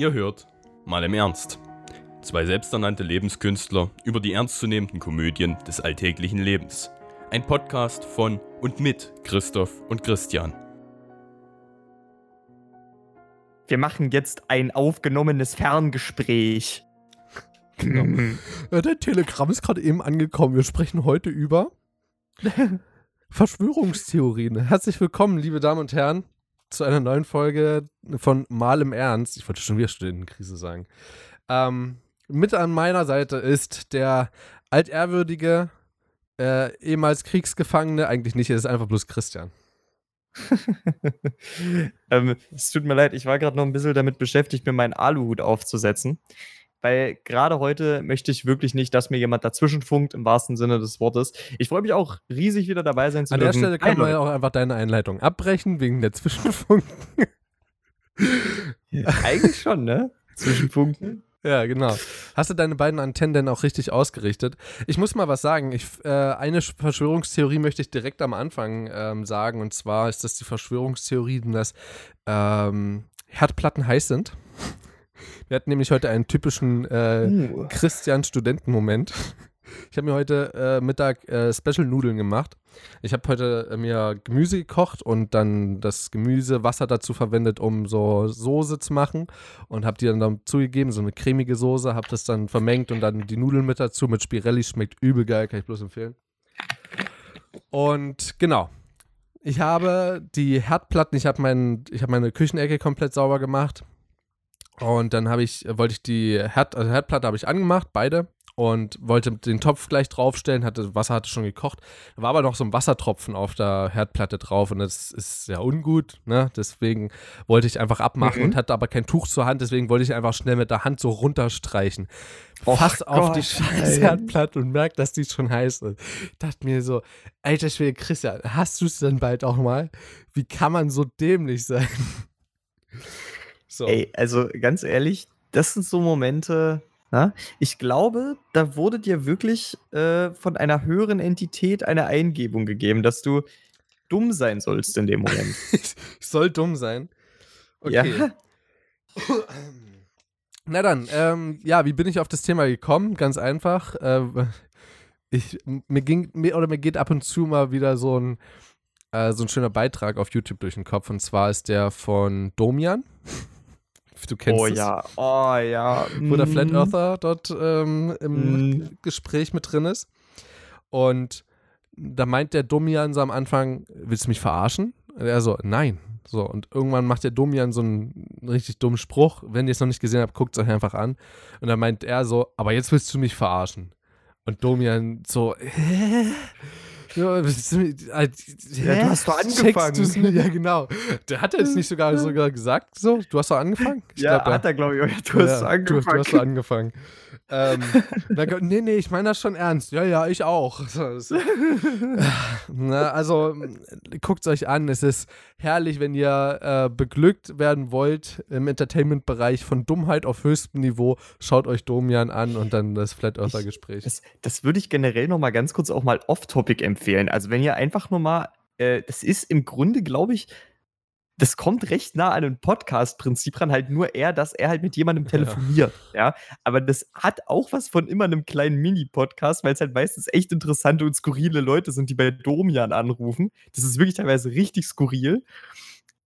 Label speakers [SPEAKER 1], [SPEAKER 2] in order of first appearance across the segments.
[SPEAKER 1] Ihr hört mal im Ernst. Zwei selbsternannte Lebenskünstler über die ernstzunehmenden Komödien des alltäglichen Lebens. Ein Podcast von und mit Christoph und Christian.
[SPEAKER 2] Wir machen jetzt ein aufgenommenes Ferngespräch.
[SPEAKER 3] Genau. Ja, der Telegramm ist gerade eben angekommen. Wir sprechen heute über Verschwörungstheorien. Herzlich willkommen, liebe Damen und Herren, zu einer neuen Folge von Mal im Ernst. Ich wollte schon wieder Studentenkrise sagen. Ähm, mit an meiner Seite ist der altehrwürdige, äh, ehemals Kriegsgefangene, eigentlich nicht, es ist einfach bloß Christian.
[SPEAKER 2] ähm, es tut mir leid, ich war gerade noch ein bisschen damit beschäftigt, mir meinen Aluhut aufzusetzen. Weil gerade heute möchte ich wirklich nicht, dass mir jemand dazwischen funkt, im wahrsten Sinne des Wortes. Ich freue mich auch riesig, wieder dabei sein zu
[SPEAKER 3] An
[SPEAKER 2] dürfen.
[SPEAKER 3] der Stelle kann man ja auch einfach deine Einleitung abbrechen, wegen der Zwischenfunken.
[SPEAKER 2] Eigentlich schon, ne? Zwischenfunken.
[SPEAKER 3] Ja, genau. Hast du deine beiden Antennen denn auch richtig ausgerichtet? Ich muss mal was sagen. Ich, äh, eine Verschwörungstheorie möchte ich direkt am Anfang ähm, sagen. Und zwar ist das die Verschwörungstheorie, dass ähm, Herdplatten heiß sind. Wir hatten nämlich heute einen typischen äh,
[SPEAKER 2] Uh.
[SPEAKER 3] Christian-Studenten-Moment. Ich habe mir heute äh, Mittag äh, Special-Nudeln gemacht. Ich habe heute äh, mir Gemüse gekocht und dann das Gemüse Wasser dazu verwendet, um so Soße zu machen und habe die dann dazugegeben, so eine cremige Soße, habe das dann vermengt und dann die Nudeln mit dazu mit Spirelli, schmeckt übel geil, kann ich bloß empfehlen. Und genau, ich habe die Herdplatten, ich habe mein, ich habe meine Küchenecke komplett sauber gemacht und dann habe ich, wollte ich die Herd, also Herdplatte habe ich angemacht, beide und wollte den Topf gleich draufstellen, hatte Wasser hatte schon gekocht, da war aber noch so ein Wassertropfen auf der Herdplatte drauf und das ist ja ungut, ne? Deswegen wollte ich einfach abmachen
[SPEAKER 2] Mhm.
[SPEAKER 3] und hatte aber kein Tuch zur Hand, deswegen wollte ich einfach schnell mit der Hand so runterstreichen.
[SPEAKER 2] Och
[SPEAKER 3] Fass auf die scheiß. Herdplatte und merkt, dass die schon heiß ist. Ich dachte mir so, alter Schwede, Christian, hast du es denn bald auch mal? Wie kann man so dämlich sein? So.
[SPEAKER 2] Ey, also ganz ehrlich, das sind so Momente. Na? Ich glaube, da wurde dir wirklich äh, von einer höheren Entität eine Eingebung gegeben, dass du dumm sein sollst in dem Moment.
[SPEAKER 3] ich soll dumm sein. Okay.
[SPEAKER 2] Ja.
[SPEAKER 3] Na dann, ähm, ja, wie bin ich auf das Thema gekommen? Ganz einfach. Äh, ich, mir ging, mir, oder mir geht ab und zu mal wieder so ein, äh, so ein schöner Beitrag auf YouTube durch den Kopf. Und zwar ist der von Domian. Du kennst
[SPEAKER 2] Oh
[SPEAKER 3] es.
[SPEAKER 2] ja, oh ja.
[SPEAKER 3] Wo der
[SPEAKER 2] mm.
[SPEAKER 3] Flat Earther dort ähm, im
[SPEAKER 2] Mhm.
[SPEAKER 3] Gespräch mit drin ist. Und da meint der Domian so am Anfang, willst du mich verarschen? Und er so, nein. So, und irgendwann macht der Domian so einen richtig dummen Spruch. Wenn ihr es noch nicht gesehen habt, guckt es euch einfach an. Und dann meint er so, aber jetzt willst du mich verarschen. Und Domian so, hä? Ja, du
[SPEAKER 2] hast doch angefangen.
[SPEAKER 3] Ja, genau. Der hat er es nicht sogar, sogar gesagt, so? Du hast doch angefangen? Ich
[SPEAKER 2] Ja,
[SPEAKER 3] glaub,
[SPEAKER 2] hat er, glaube ich. Du hast
[SPEAKER 3] ja,
[SPEAKER 2] angefangen.
[SPEAKER 3] Du, du hast angefangen. Ähm, dann, nee, nee, ich meine das schon ernst. Ja, ja, ich auch. Na, also, guckt es euch an. Es ist herrlich, wenn ihr äh, beglückt werden wollt im Entertainment-Bereich von Dummheit auf höchstem Niveau. Schaut euch Domian an und dann das Flat Earther-Gespräch.
[SPEAKER 2] Das, das würde ich generell noch mal ganz kurz auch mal off-topic empfehlen. Also wenn ihr einfach nur mal, äh, das ist im Grunde, glaube ich, das kommt recht nah an ein Podcast-Prinzip ran, halt nur eher, dass er halt mit jemandem telefoniert, ja. Aber das hat auch was von immer einem kleinen Mini-Podcast, weil es halt meistens echt interessante und skurrile Leute sind, die bei Domian anrufen. Das ist wirklich teilweise richtig skurril.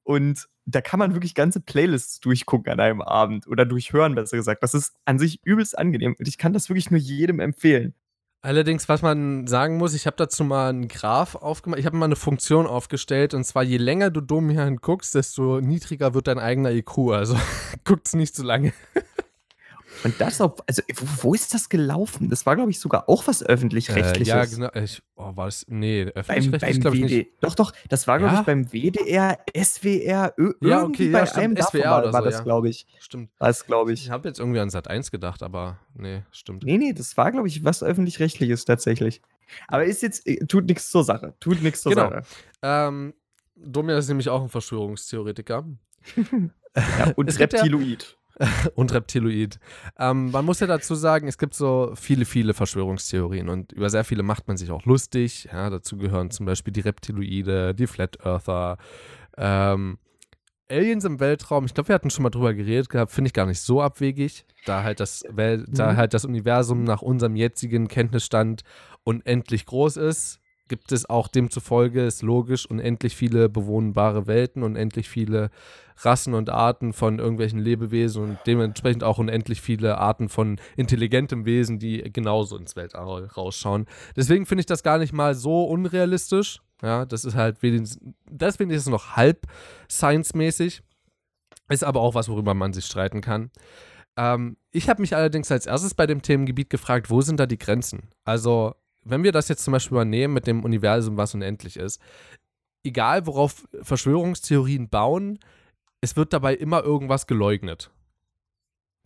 [SPEAKER 2] Und da kann man wirklich ganze Playlists durchgucken an einem Abend oder durchhören, besser gesagt. Das ist an sich übelst angenehm und ich kann das wirklich nur jedem empfehlen.
[SPEAKER 3] Allerdings, was man sagen muss, ich habe dazu mal einen Graph aufgemacht, ich habe mal eine Funktion aufgestellt und zwar je länger du Domian guckst, desto niedriger wird dein eigener IQ. Also guckt's nicht so lange.
[SPEAKER 2] Und das, ob, also wo, wo ist das gelaufen? Das war, glaube ich, sogar auch was öffentlich-rechtliches.
[SPEAKER 3] Äh, ja, genau. Ich, oh, war das? Nee,
[SPEAKER 2] Beim,
[SPEAKER 3] öffentlich-rechtlich
[SPEAKER 2] beim
[SPEAKER 3] glaube ich nicht.
[SPEAKER 2] Doch, doch, das war, glaube
[SPEAKER 3] Ja?
[SPEAKER 2] ich, beim WDR, SWR, Ö
[SPEAKER 3] Ja,
[SPEAKER 2] irgendwie
[SPEAKER 3] okay,
[SPEAKER 2] bei
[SPEAKER 3] ja, stimmt,
[SPEAKER 2] einem davon
[SPEAKER 3] SWR
[SPEAKER 2] war,
[SPEAKER 3] oder
[SPEAKER 2] war
[SPEAKER 3] so,
[SPEAKER 2] das,
[SPEAKER 3] ja.
[SPEAKER 2] glaube ich.
[SPEAKER 3] Stimmt.
[SPEAKER 2] War es, glaube
[SPEAKER 3] Ich
[SPEAKER 2] ich.
[SPEAKER 3] habe jetzt irgendwie an Sat 1 gedacht, aber nee, stimmt.
[SPEAKER 2] Nee, nee, das war, glaube ich, was öffentlich-rechtliches tatsächlich. Aber ist jetzt, äh, tut nichts zur Sache. Tut nichts zur
[SPEAKER 3] Genau.
[SPEAKER 2] Sache.
[SPEAKER 3] Ähm, Domian ist nämlich auch ein Verschwörungstheoretiker
[SPEAKER 2] Ja, und Reptiloid.
[SPEAKER 3] und Reptiloid. Ähm, man muss ja dazu sagen, es gibt so viele, viele Verschwörungstheorien und über sehr viele macht man sich auch lustig. Ja, dazu gehören zum Beispiel die Reptiloide, die Flat Earther, ähm, Aliens im Weltraum, ich glaube, wir hatten schon mal drüber geredet gehabt, finde ich gar nicht so abwegig, da halt das Wel da
[SPEAKER 2] Mhm.
[SPEAKER 3] halt das Universum nach unserem jetzigen Kenntnisstand unendlich groß ist, gibt es auch demzufolge, ist logisch, unendlich viele bewohnbare Welten, unendlich viele Rassen und Arten von irgendwelchen Lebewesen und dementsprechend auch unendlich viele Arten von intelligentem Wesen, die genauso ins Weltall rausschauen. Deswegen finde ich das gar nicht mal so unrealistisch. Ja, das ist halt wenigstens, ich ist noch halb science-mäßig. Ist aber auch was, worüber man sich streiten kann. Ähm, ich habe mich allerdings als erstes bei dem Themengebiet gefragt, wo sind da die Grenzen? Also, wenn wir das jetzt zum Beispiel mal nehmen mit dem Universum, was unendlich ist, egal worauf Verschwörungstheorien bauen, es wird dabei immer irgendwas geleugnet.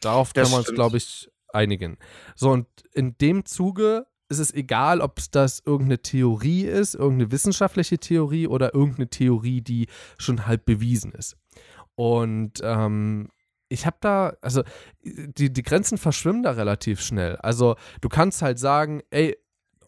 [SPEAKER 3] Darauf
[SPEAKER 2] Das
[SPEAKER 3] können wir uns, glaube ich, einigen. So, und in dem Zuge ist es egal, ob es das irgendeine Theorie ist, irgendeine wissenschaftliche Theorie oder irgendeine Theorie, die schon halb bewiesen ist. Und ähm, ich habe da, also die, die Grenzen verschwimmen da relativ schnell. Also du kannst halt sagen, ey,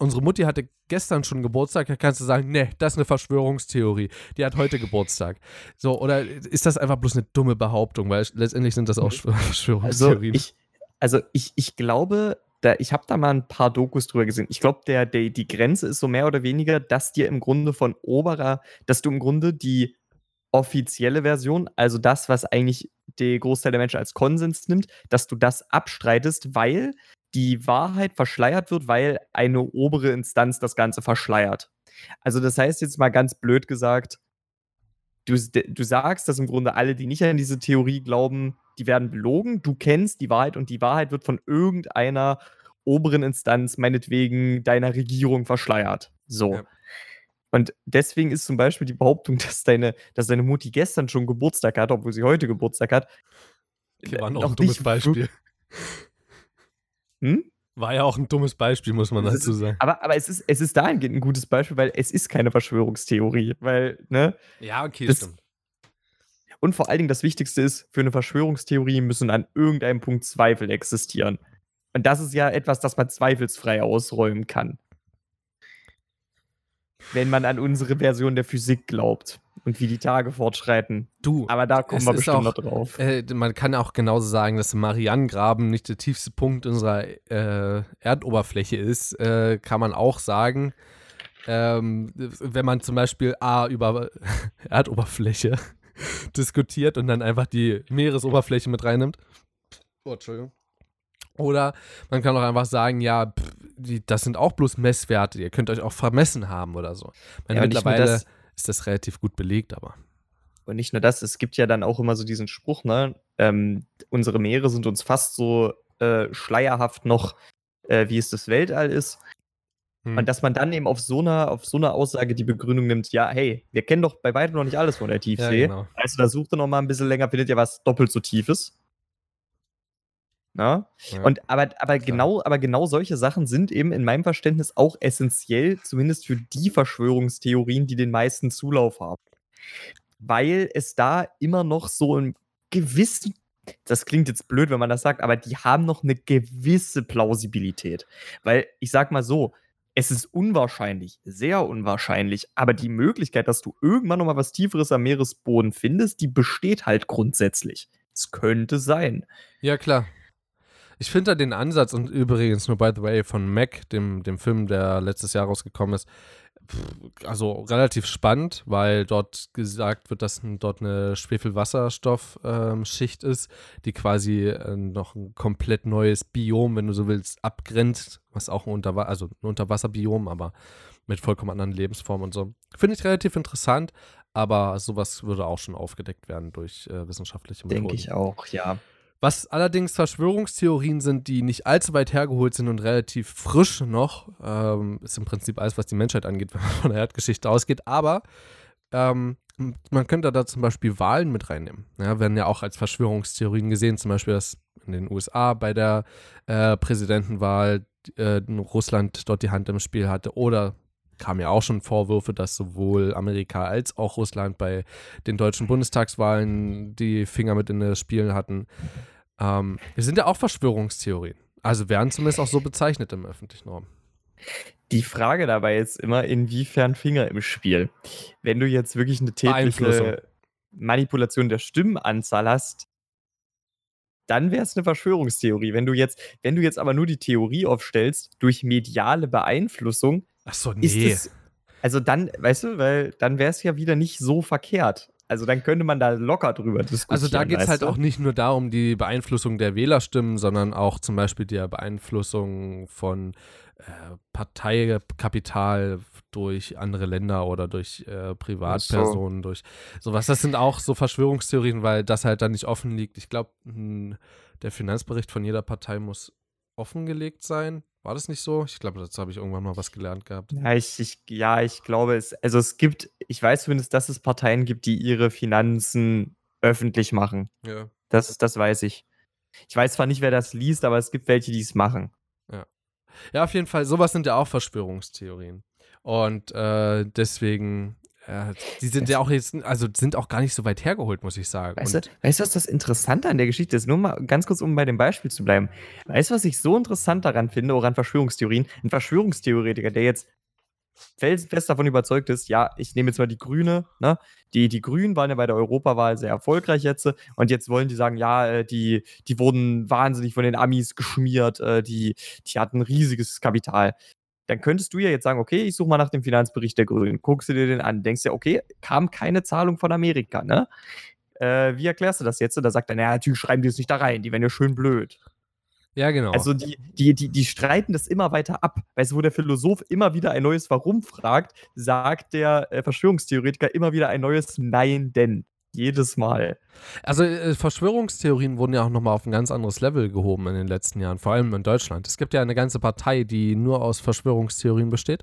[SPEAKER 3] unsere Mutti hatte gestern schon Geburtstag, da kannst du sagen, nee, das ist eine Verschwörungstheorie. Die hat heute Geburtstag. So, oder ist das einfach bloß eine dumme Behauptung, weil letztendlich sind das auch
[SPEAKER 2] Also
[SPEAKER 3] Verschwörungstheorien.
[SPEAKER 2] ich, also ich, ich glaube, da, ich habe da mal ein paar Dokus drüber gesehen. Ich glaube, der, der, die Grenze ist so mehr oder weniger, dass dir im Grunde von oberer, dass du im Grunde die offizielle Version, also das, was eigentlich der Großteil der Menschen als Konsens nimmt, dass du das abstreitest, weil die Wahrheit verschleiert wird, weil eine obere Instanz das Ganze verschleiert. Also das heißt jetzt mal ganz blöd gesagt, du, du sagst, dass im Grunde alle, die nicht an diese Theorie glauben, die werden belogen. Du kennst die Wahrheit und die Wahrheit wird von irgendeiner oberen Instanz, meinetwegen deiner Regierung, verschleiert. So.
[SPEAKER 3] Ja.
[SPEAKER 2] Und deswegen ist zum Beispiel die Behauptung, dass deine, dass deine Mutti gestern schon Geburtstag hat, obwohl sie heute Geburtstag hat.
[SPEAKER 3] Okay, war noch
[SPEAKER 2] noch
[SPEAKER 3] ein dummes Beispiel.
[SPEAKER 2] Hm?
[SPEAKER 3] War ja auch ein dummes Beispiel, muss man dazu sagen.
[SPEAKER 2] Aber, aber es, ist, es ist dahingehend ein gutes Beispiel, weil es ist keine Verschwörungstheorie. Weil, ne?
[SPEAKER 3] Ja, okay,
[SPEAKER 2] Das-
[SPEAKER 3] stimmt.
[SPEAKER 2] Und vor allen Dingen das Wichtigste ist, für eine Verschwörungstheorie müssen an irgendeinem Punkt Zweifel existieren. Und das ist ja etwas, das man zweifelsfrei ausräumen kann. Wenn man an unsere Version der Physik glaubt und wie die Tage fortschreiten.
[SPEAKER 3] Du,
[SPEAKER 2] Aber da kommen wir bestimmt
[SPEAKER 3] auch-
[SPEAKER 2] noch drauf.
[SPEAKER 3] Äh, man kann auch genauso sagen, dass Marianengraben nicht der tiefste Punkt unserer äh, Erdoberfläche ist, äh, kann man auch sagen. Ähm, wenn man zum Beispiel A über Erdoberfläche diskutiert und dann einfach die Meeresoberfläche mit reinnimmt. Oh, Entschuldigung. Oder man kann auch einfach sagen, ja, pff, die, das sind auch bloß Messwerte, ihr könnt euch auch vermessen haben oder so. Meine,
[SPEAKER 2] Ja,
[SPEAKER 3] mittlerweile ist das relativ gut belegt, aber.
[SPEAKER 2] Und nicht nur das, es gibt ja dann auch immer so diesen Spruch, ne? Ähm, unsere Meere sind uns fast so äh, schleierhaft noch, äh, wie es das Weltall ist.
[SPEAKER 3] Hm.
[SPEAKER 2] Und dass man dann eben auf so einer, auf so einer Aussage die Begründung nimmt, ja, hey, wir kennen doch bei weitem noch nicht alles von der
[SPEAKER 3] ja,
[SPEAKER 2] Tiefsee.
[SPEAKER 3] genau.
[SPEAKER 2] Also da sucht ihr noch mal ein bisschen länger, findet ihr was doppelt so tiefes. Na?
[SPEAKER 3] Ja.
[SPEAKER 2] Und aber, aber genau, aber genau solche Sachen sind eben in meinem Verständnis auch essentiell, zumindest für die Verschwörungstheorien, die den meisten Zulauf haben. Weil es da immer noch so ein gewissen, das klingt jetzt blöd, wenn man das sagt, aber die haben noch eine gewisse Plausibilität. Weil ich sag mal so, es ist unwahrscheinlich, sehr unwahrscheinlich, aber die Möglichkeit, dass du irgendwann noch mal was Tieferes am Meeresboden findest, die besteht halt grundsätzlich. Es könnte sein.
[SPEAKER 3] Ja, klar. Ich finde da den Ansatz und übrigens nur by the way von Mac, dem, dem Film, der letztes Jahr rausgekommen ist, also relativ spannend, weil dort gesagt wird, dass dort eine Schwefelwasserstoffschicht ist, die quasi äh, noch ein komplett neues Biom, wenn du so willst, abgrenzt, was auch ein, Unterwa also ein Unterwasserbiom, aber mit vollkommen anderen Lebensformen und so. Finde ich relativ interessant, aber sowas würde auch schon aufgedeckt werden durch äh, wissenschaftliche Methoden.
[SPEAKER 2] Denke ich auch, ja.
[SPEAKER 3] Was allerdings Verschwörungstheorien sind, die nicht allzu weit hergeholt sind und relativ frisch noch, ähm, ist im Prinzip alles, was die Menschheit angeht, wenn man von der Erdgeschichte ausgeht. Aber ähm, man könnte da zum Beispiel Wahlen mit reinnehmen. Ja, werden ja auch als Verschwörungstheorien gesehen, zum Beispiel, dass in den USA bei der äh, Präsidentenwahl äh, Russland dort die Hand im Spiel hatte oder kamen ja auch schon Vorwürfe, dass sowohl Amerika als auch Russland bei den deutschen Bundestagswahlen die Finger mit in das Spiel hatten. Ähm, es sind ja auch Verschwörungstheorien. Also werden zumindest auch so bezeichnet im öffentlichen Raum.
[SPEAKER 2] Die Frage dabei ist immer, inwiefern Finger im Spiel. Wenn du jetzt wirklich eine tägliche. Manipulation der Stimmenanzahl hast, dann wäre es eine Verschwörungstheorie. Wenn du jetzt, wenn du jetzt aber nur die Theorie aufstellst, durch mediale Beeinflussung,
[SPEAKER 3] Ach so, nee.
[SPEAKER 2] es, also dann, weißt du, weil dann wäre es ja wieder nicht so verkehrt. Also dann könnte man da locker drüber diskutieren.
[SPEAKER 3] Also da geht es halt auch nicht nur darum, die Beeinflussung der Wählerstimmen, sondern auch zum Beispiel der Beeinflussung von äh, Parteikapital durch andere Länder oder durch äh, Privatpersonen, durch sowas. Das sind auch so Verschwörungstheorien, weil das halt dann nicht offen liegt. Ich glaube, der Finanzbericht von jeder Partei muss offengelegt sein. War das nicht so? Ich glaube, dazu habe ich irgendwann mal was gelernt gehabt.
[SPEAKER 2] Ja, ich, ich, ja, ich glaube es, also es gibt, ich weiß zumindest, dass es Parteien gibt, die ihre Finanzen öffentlich machen.
[SPEAKER 3] Ja.
[SPEAKER 2] Das, das weiß ich. Ich weiß zwar nicht, wer das liest, aber es gibt welche, die es machen.
[SPEAKER 3] Ja, auf jeden Fall. Sowas sind ja auch Verschwörungstheorien. Und äh, deswegen, äh, die sind ja auch jetzt, also sind auch gar nicht so weit hergeholt, muss ich sagen.
[SPEAKER 2] Weißt du, weißt du, was das Interessante an der Geschichte ist? Nur mal ganz kurz, um bei dem Beispiel zu bleiben. Weißt du, was ich so interessant daran finde, auch an Verschwörungstheorien? Ein Verschwörungstheoretiker, der jetzt felsenfest davon überzeugt ist, ja, ich nehme jetzt mal die Grüne, ne? Die, die Grünen waren ja bei der Europawahl sehr erfolgreich jetzt und jetzt wollen die sagen, ja, äh, die, die wurden wahnsinnig von den Amis geschmiert, äh, die, die hatten riesiges Kapital. Dann könntest du ja jetzt sagen, okay, ich suche mal nach dem Finanzbericht der Grünen, guckst du dir den an, denkst dir, okay, kam keine Zahlung von Amerika, ne? Äh, wie erklärst du das jetzt? Und da sagt er, naja, natürlich schreiben die es nicht da rein, die werden ja schön blöd.
[SPEAKER 3] ja, genau.
[SPEAKER 2] Also die, die, die, die streiten das immer weiter ab. Weißt du, wo der Philosoph immer wieder ein neues Warum fragt, sagt der äh, Verschwörungstheoretiker immer wieder ein neues Nein, denn. Jedes Mal.
[SPEAKER 3] Also äh, Verschwörungstheorien wurden ja auch nochmal auf ein ganz anderes Level gehoben in den letzten Jahren, vor allem in Deutschland. Es gibt ja eine ganze Partei, die nur aus Verschwörungstheorien besteht.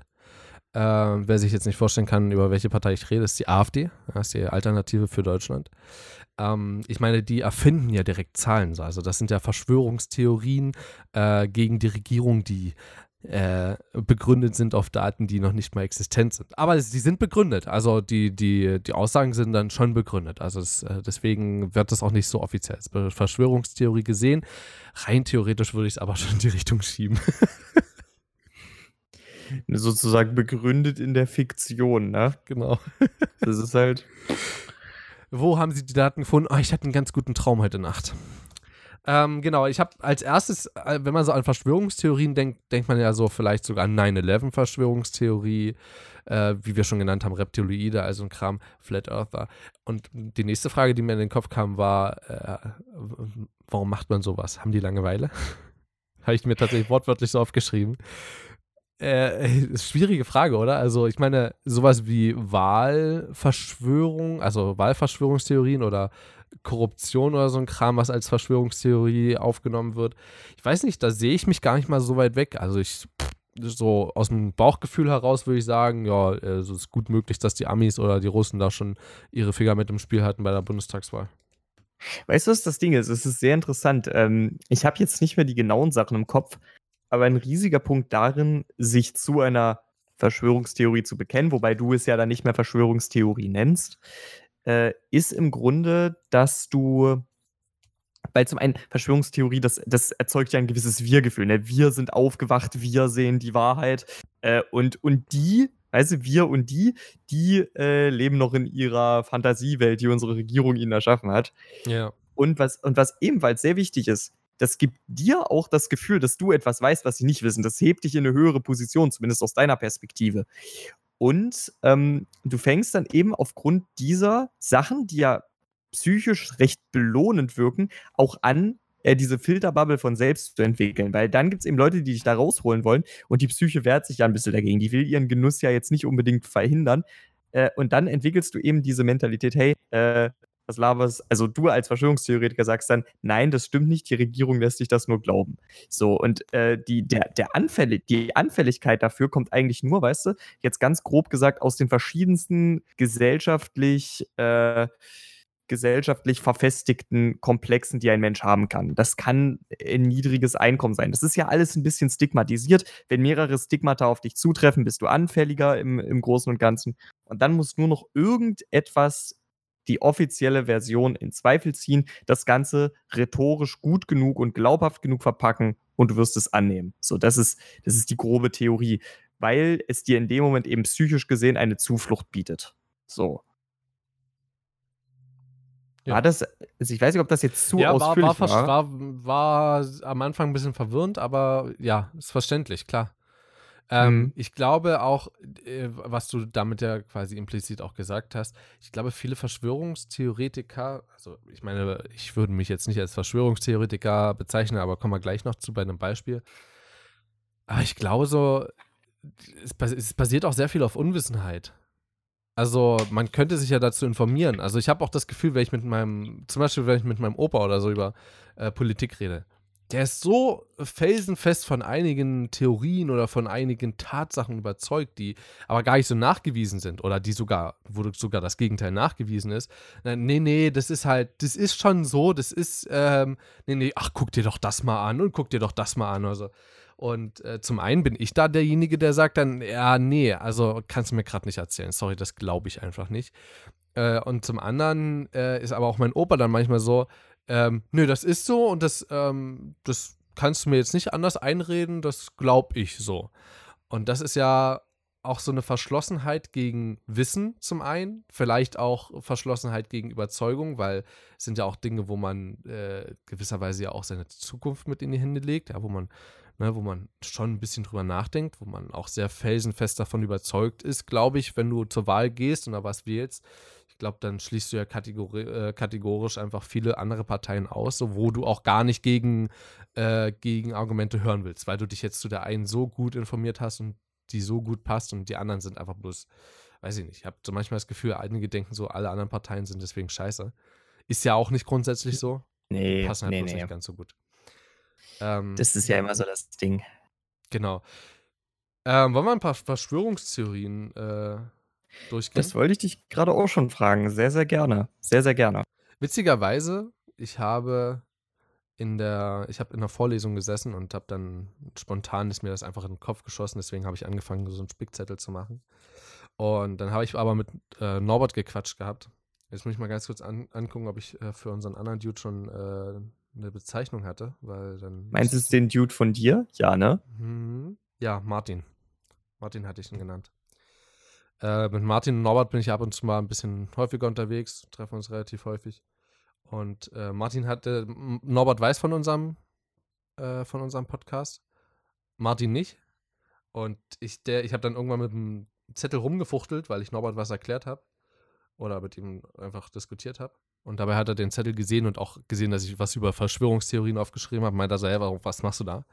[SPEAKER 3] Äh, wer sich jetzt nicht vorstellen kann, über welche Partei ich rede, ist die AfD. Das ist die Alternative für Deutschland. Ähm, ich meine, die erfinden ja direkt Zahlen. so. Also das sind ja Verschwörungstheorien äh, gegen die Regierung, die äh, begründet sind auf Daten, die noch nicht mal existent sind. Aber sie sind begründet. Also die, die, die Aussagen sind dann schon begründet. Also es, äh, deswegen wird das auch nicht so offiziell als Verschwörungstheorie gesehen. Rein theoretisch würde ich es aber schon in die Richtung schieben.
[SPEAKER 2] Sozusagen begründet in der Fiktion, ne?
[SPEAKER 3] genau.
[SPEAKER 2] Das ist halt.
[SPEAKER 3] Wo haben Sie die Daten gefunden? Oh, ich hatte einen ganz guten Traum heute Nacht. Ähm, genau, ich habe als erstes, äh, wenn man so an Verschwörungstheorien denkt, denkt man ja so vielleicht sogar an 9-11-Verschwörungstheorie, äh, wie wir schon genannt haben, Reptiloide, also ein Kram, Flat Earther. Und die nächste Frage, die mir in den Kopf kam, war, äh, warum macht man sowas? Haben die Langeweile? habe ich mir tatsächlich wortwörtlich so aufgeschrieben. Äh, schwierige Frage, oder? Also, ich meine, sowas wie Wahlverschwörung, also Wahlverschwörungstheorien oder Korruption oder so ein Kram, was als Verschwörungstheorie aufgenommen wird. Ich weiß nicht, da sehe ich mich gar nicht mal so weit weg. Also, ich, so aus dem Bauchgefühl heraus würde ich sagen, ja, äh, es ist gut möglich, dass die Amis oder die Russen da schon ihre Finger mit im Spiel hatten bei der Bundestagswahl.
[SPEAKER 2] Weißt du, was das Ding ist? Es ist sehr interessant. Ähm, ich habe jetzt nicht mehr die genauen Sachen im Kopf, aber ein riesiger Punkt darin, sich zu einer Verschwörungstheorie zu bekennen, wobei du es ja dann nicht mehr Verschwörungstheorie nennst, äh, ist im Grunde, dass du, weil zum einen Verschwörungstheorie, das, das erzeugt ja ein gewisses Wir-Gefühl. Ne? Wir sind aufgewacht, wir sehen die Wahrheit äh, und, und die, weißt du, wir und die, die äh, leben noch in ihrer Fantasiewelt, die unsere Regierung ihnen erschaffen hat.
[SPEAKER 3] Ja.
[SPEAKER 2] Und was, und was ebenfalls sehr wichtig ist, das gibt dir auch das Gefühl, dass du etwas weißt, was sie nicht wissen. Das hebt dich in eine höhere Position, zumindest aus deiner Perspektive. Und ähm, du fängst dann eben aufgrund dieser Sachen, die ja psychisch recht belohnend wirken, auch an, äh, diese Filterbubble von selbst zu entwickeln. Weil dann gibt es eben Leute, die dich da rausholen wollen und die Psyche wehrt sich ja ein bisschen dagegen. Die will ihren Genuss ja jetzt nicht unbedingt verhindern. Äh, und dann entwickelst du eben diese Mentalität, hey, äh, was laberst, also du als Verschwörungstheoretiker sagst dann, nein, das stimmt nicht, die Regierung lässt sich das nur glauben. So, und äh, die, der, der Anfällig, die Anfälligkeit dafür kommt eigentlich nur, weißt du, jetzt ganz grob gesagt, aus den verschiedensten gesellschaftlich, äh, gesellschaftlich verfestigten Komplexen, die ein Mensch haben kann. Das kann ein niedriges Einkommen sein. Das ist ja alles ein bisschen stigmatisiert. Wenn mehrere Stigmata auf dich zutreffen, bist du anfälliger im, im Großen und Ganzen. Und dann muss nur noch irgendetwas die offizielle Version in Zweifel ziehen, das Ganze rhetorisch gut genug und glaubhaft genug verpacken und du wirst es annehmen. So, das ist, das ist die grobe Theorie, weil es dir in dem Moment eben psychisch gesehen eine Zuflucht bietet. So.
[SPEAKER 3] Ja.
[SPEAKER 2] War das, also ich weiß nicht, ob das jetzt zu
[SPEAKER 3] ja, war,
[SPEAKER 2] ausführlich
[SPEAKER 3] war,
[SPEAKER 2] war.
[SPEAKER 3] war, war, am Anfang ein bisschen verwirrend, aber ja, ist verständlich, klar. Ähm,
[SPEAKER 2] Mhm.
[SPEAKER 3] Ich glaube auch, äh, was du damit ja quasi implizit auch gesagt hast, ich glaube, viele Verschwörungstheoretiker, also ich meine, ich würde mich jetzt nicht als Verschwörungstheoretiker bezeichnen, aber kommen wir gleich noch zu bei einem Beispiel. Aber ich glaube so, es, es basiert auch sehr viel auf Unwissenheit. Also man könnte sich ja dazu informieren. Also ich habe auch das Gefühl, wenn ich mit meinem, zum Beispiel wenn ich mit meinem Opa oder so über äh, Politik rede, der ist so felsenfest von einigen Theorien oder von einigen Tatsachen überzeugt, die aber gar nicht so nachgewiesen sind oder die sogar, wo sogar das Gegenteil nachgewiesen ist. Nee, nee, das ist halt, das ist schon so, das ist, ähm, nee, nee, ach, guck dir doch das mal an und guck dir doch das mal an. Also. Und äh, zum einen bin ich da derjenige, der sagt dann, ja, nee, also kannst du mir gerade nicht erzählen. Sorry, das glaube ich einfach nicht. Äh, und zum anderen äh, ist aber auch mein Opa dann manchmal so, ähm, nö, das ist so und das, ähm, das kannst du mir jetzt nicht anders einreden, das glaube ich so. Und das ist ja auch so eine Verschlossenheit gegen Wissen zum einen, vielleicht auch Verschlossenheit gegen Überzeugung, weil es sind ja auch Dinge, wo man äh, gewisserweise ja auch seine Zukunft mit in die Hände legt, ja, wo man, ne, wo man schon ein bisschen drüber nachdenkt, wo man auch sehr felsenfest davon überzeugt ist, glaube ich, wenn du zur Wahl gehst und da was wählst. Ich glaube, dann schließt du ja kategori äh, kategorisch einfach viele andere Parteien aus, so, wo du auch gar nicht gegen, äh, gegen Argumente hören willst, weil du dich jetzt zu der einen so gut informiert hast und die so gut passt und die anderen sind einfach bloß, weiß ich nicht, ich habe so manchmal das Gefühl, einige denken so, alle anderen Parteien sind deswegen scheiße. Ist ja auch nicht grundsätzlich so,
[SPEAKER 2] Nee,
[SPEAKER 3] passen halt
[SPEAKER 2] nee, nee.
[SPEAKER 3] nicht ganz so gut. Ähm,
[SPEAKER 2] Das ist ja immer so das Ding.
[SPEAKER 3] Genau. Ähm, wollen wir ein paar Verschwörungstheorien äh, durchgehen?
[SPEAKER 2] Das wollte ich dich gerade auch schon fragen. Sehr, sehr gerne. Sehr, sehr gerne.
[SPEAKER 3] Witzigerweise, ich habe in der, ich habe in der Vorlesung gesessen und habe dann spontan ist mir das einfach in den Kopf geschossen, deswegen habe ich angefangen, so einen Spickzettel zu machen. Und dann habe ich aber mit äh, Norbert gequatscht gehabt. Jetzt muss ich mal ganz kurz an, angucken, ob ich äh, für unseren anderen Dude schon äh, eine Bezeichnung hatte, weil dann.
[SPEAKER 2] Meinst du es den Dude von dir? Ja, ne?
[SPEAKER 3] Mhm. Ja, Martin. Martin hatte ich ihn genannt. Äh, mit Martin und Norbert bin ich ab und zu mal ein bisschen häufiger unterwegs, treffen uns relativ häufig. Und äh, Martin hatte, M- Norbert weiß von unserem, äh, von unserem Podcast, Martin nicht. Und ich, ich habe dann irgendwann mit dem Zettel rumgefuchtelt, weil ich Norbert was erklärt habe oder mit ihm einfach diskutiert habe. Und dabei hat er den Zettel gesehen und auch gesehen, dass ich was über Verschwörungstheorien aufgeschrieben habe. Meint er so, hey, warum, was machst du da?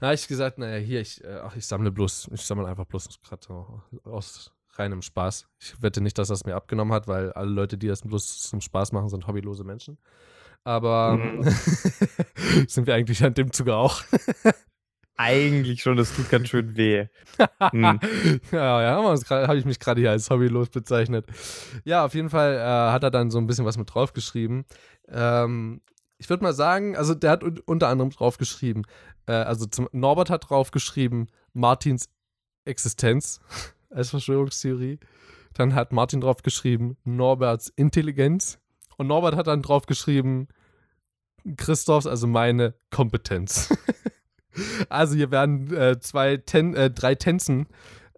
[SPEAKER 3] Da habe ich gesagt, naja, hier, ich, äh, ach, ich sammle bloß, ich sammle einfach bloß gerade so aus reinem Spaß. Ich wette nicht, dass es mir abgenommen hat, weil alle Leute, die das bloß zum Spaß machen, sind hobbylose Menschen. Aber
[SPEAKER 2] Mhm.
[SPEAKER 3] sind wir eigentlich an dem Zuge auch.
[SPEAKER 2] Eigentlich schon, das tut ganz schön weh. Hm.
[SPEAKER 3] ja, ja, habe ich mich gerade hier als hobbylos bezeichnet. Ja, auf jeden Fall äh, hat er dann so ein bisschen was mit draufgeschrieben. Ähm, ich würde mal sagen, also der hat un unter anderem draufgeschrieben, äh, also zum, Norbert hat draufgeschrieben, Martins Existenz als Verschwörungstheorie. Dann hat Martin draufgeschrieben, Norberts Intelligenz. Und Norbert hat dann draufgeschrieben, Christophs, also meine Kompetenz. also hier werden äh, zwei Ten, äh, drei Tänzen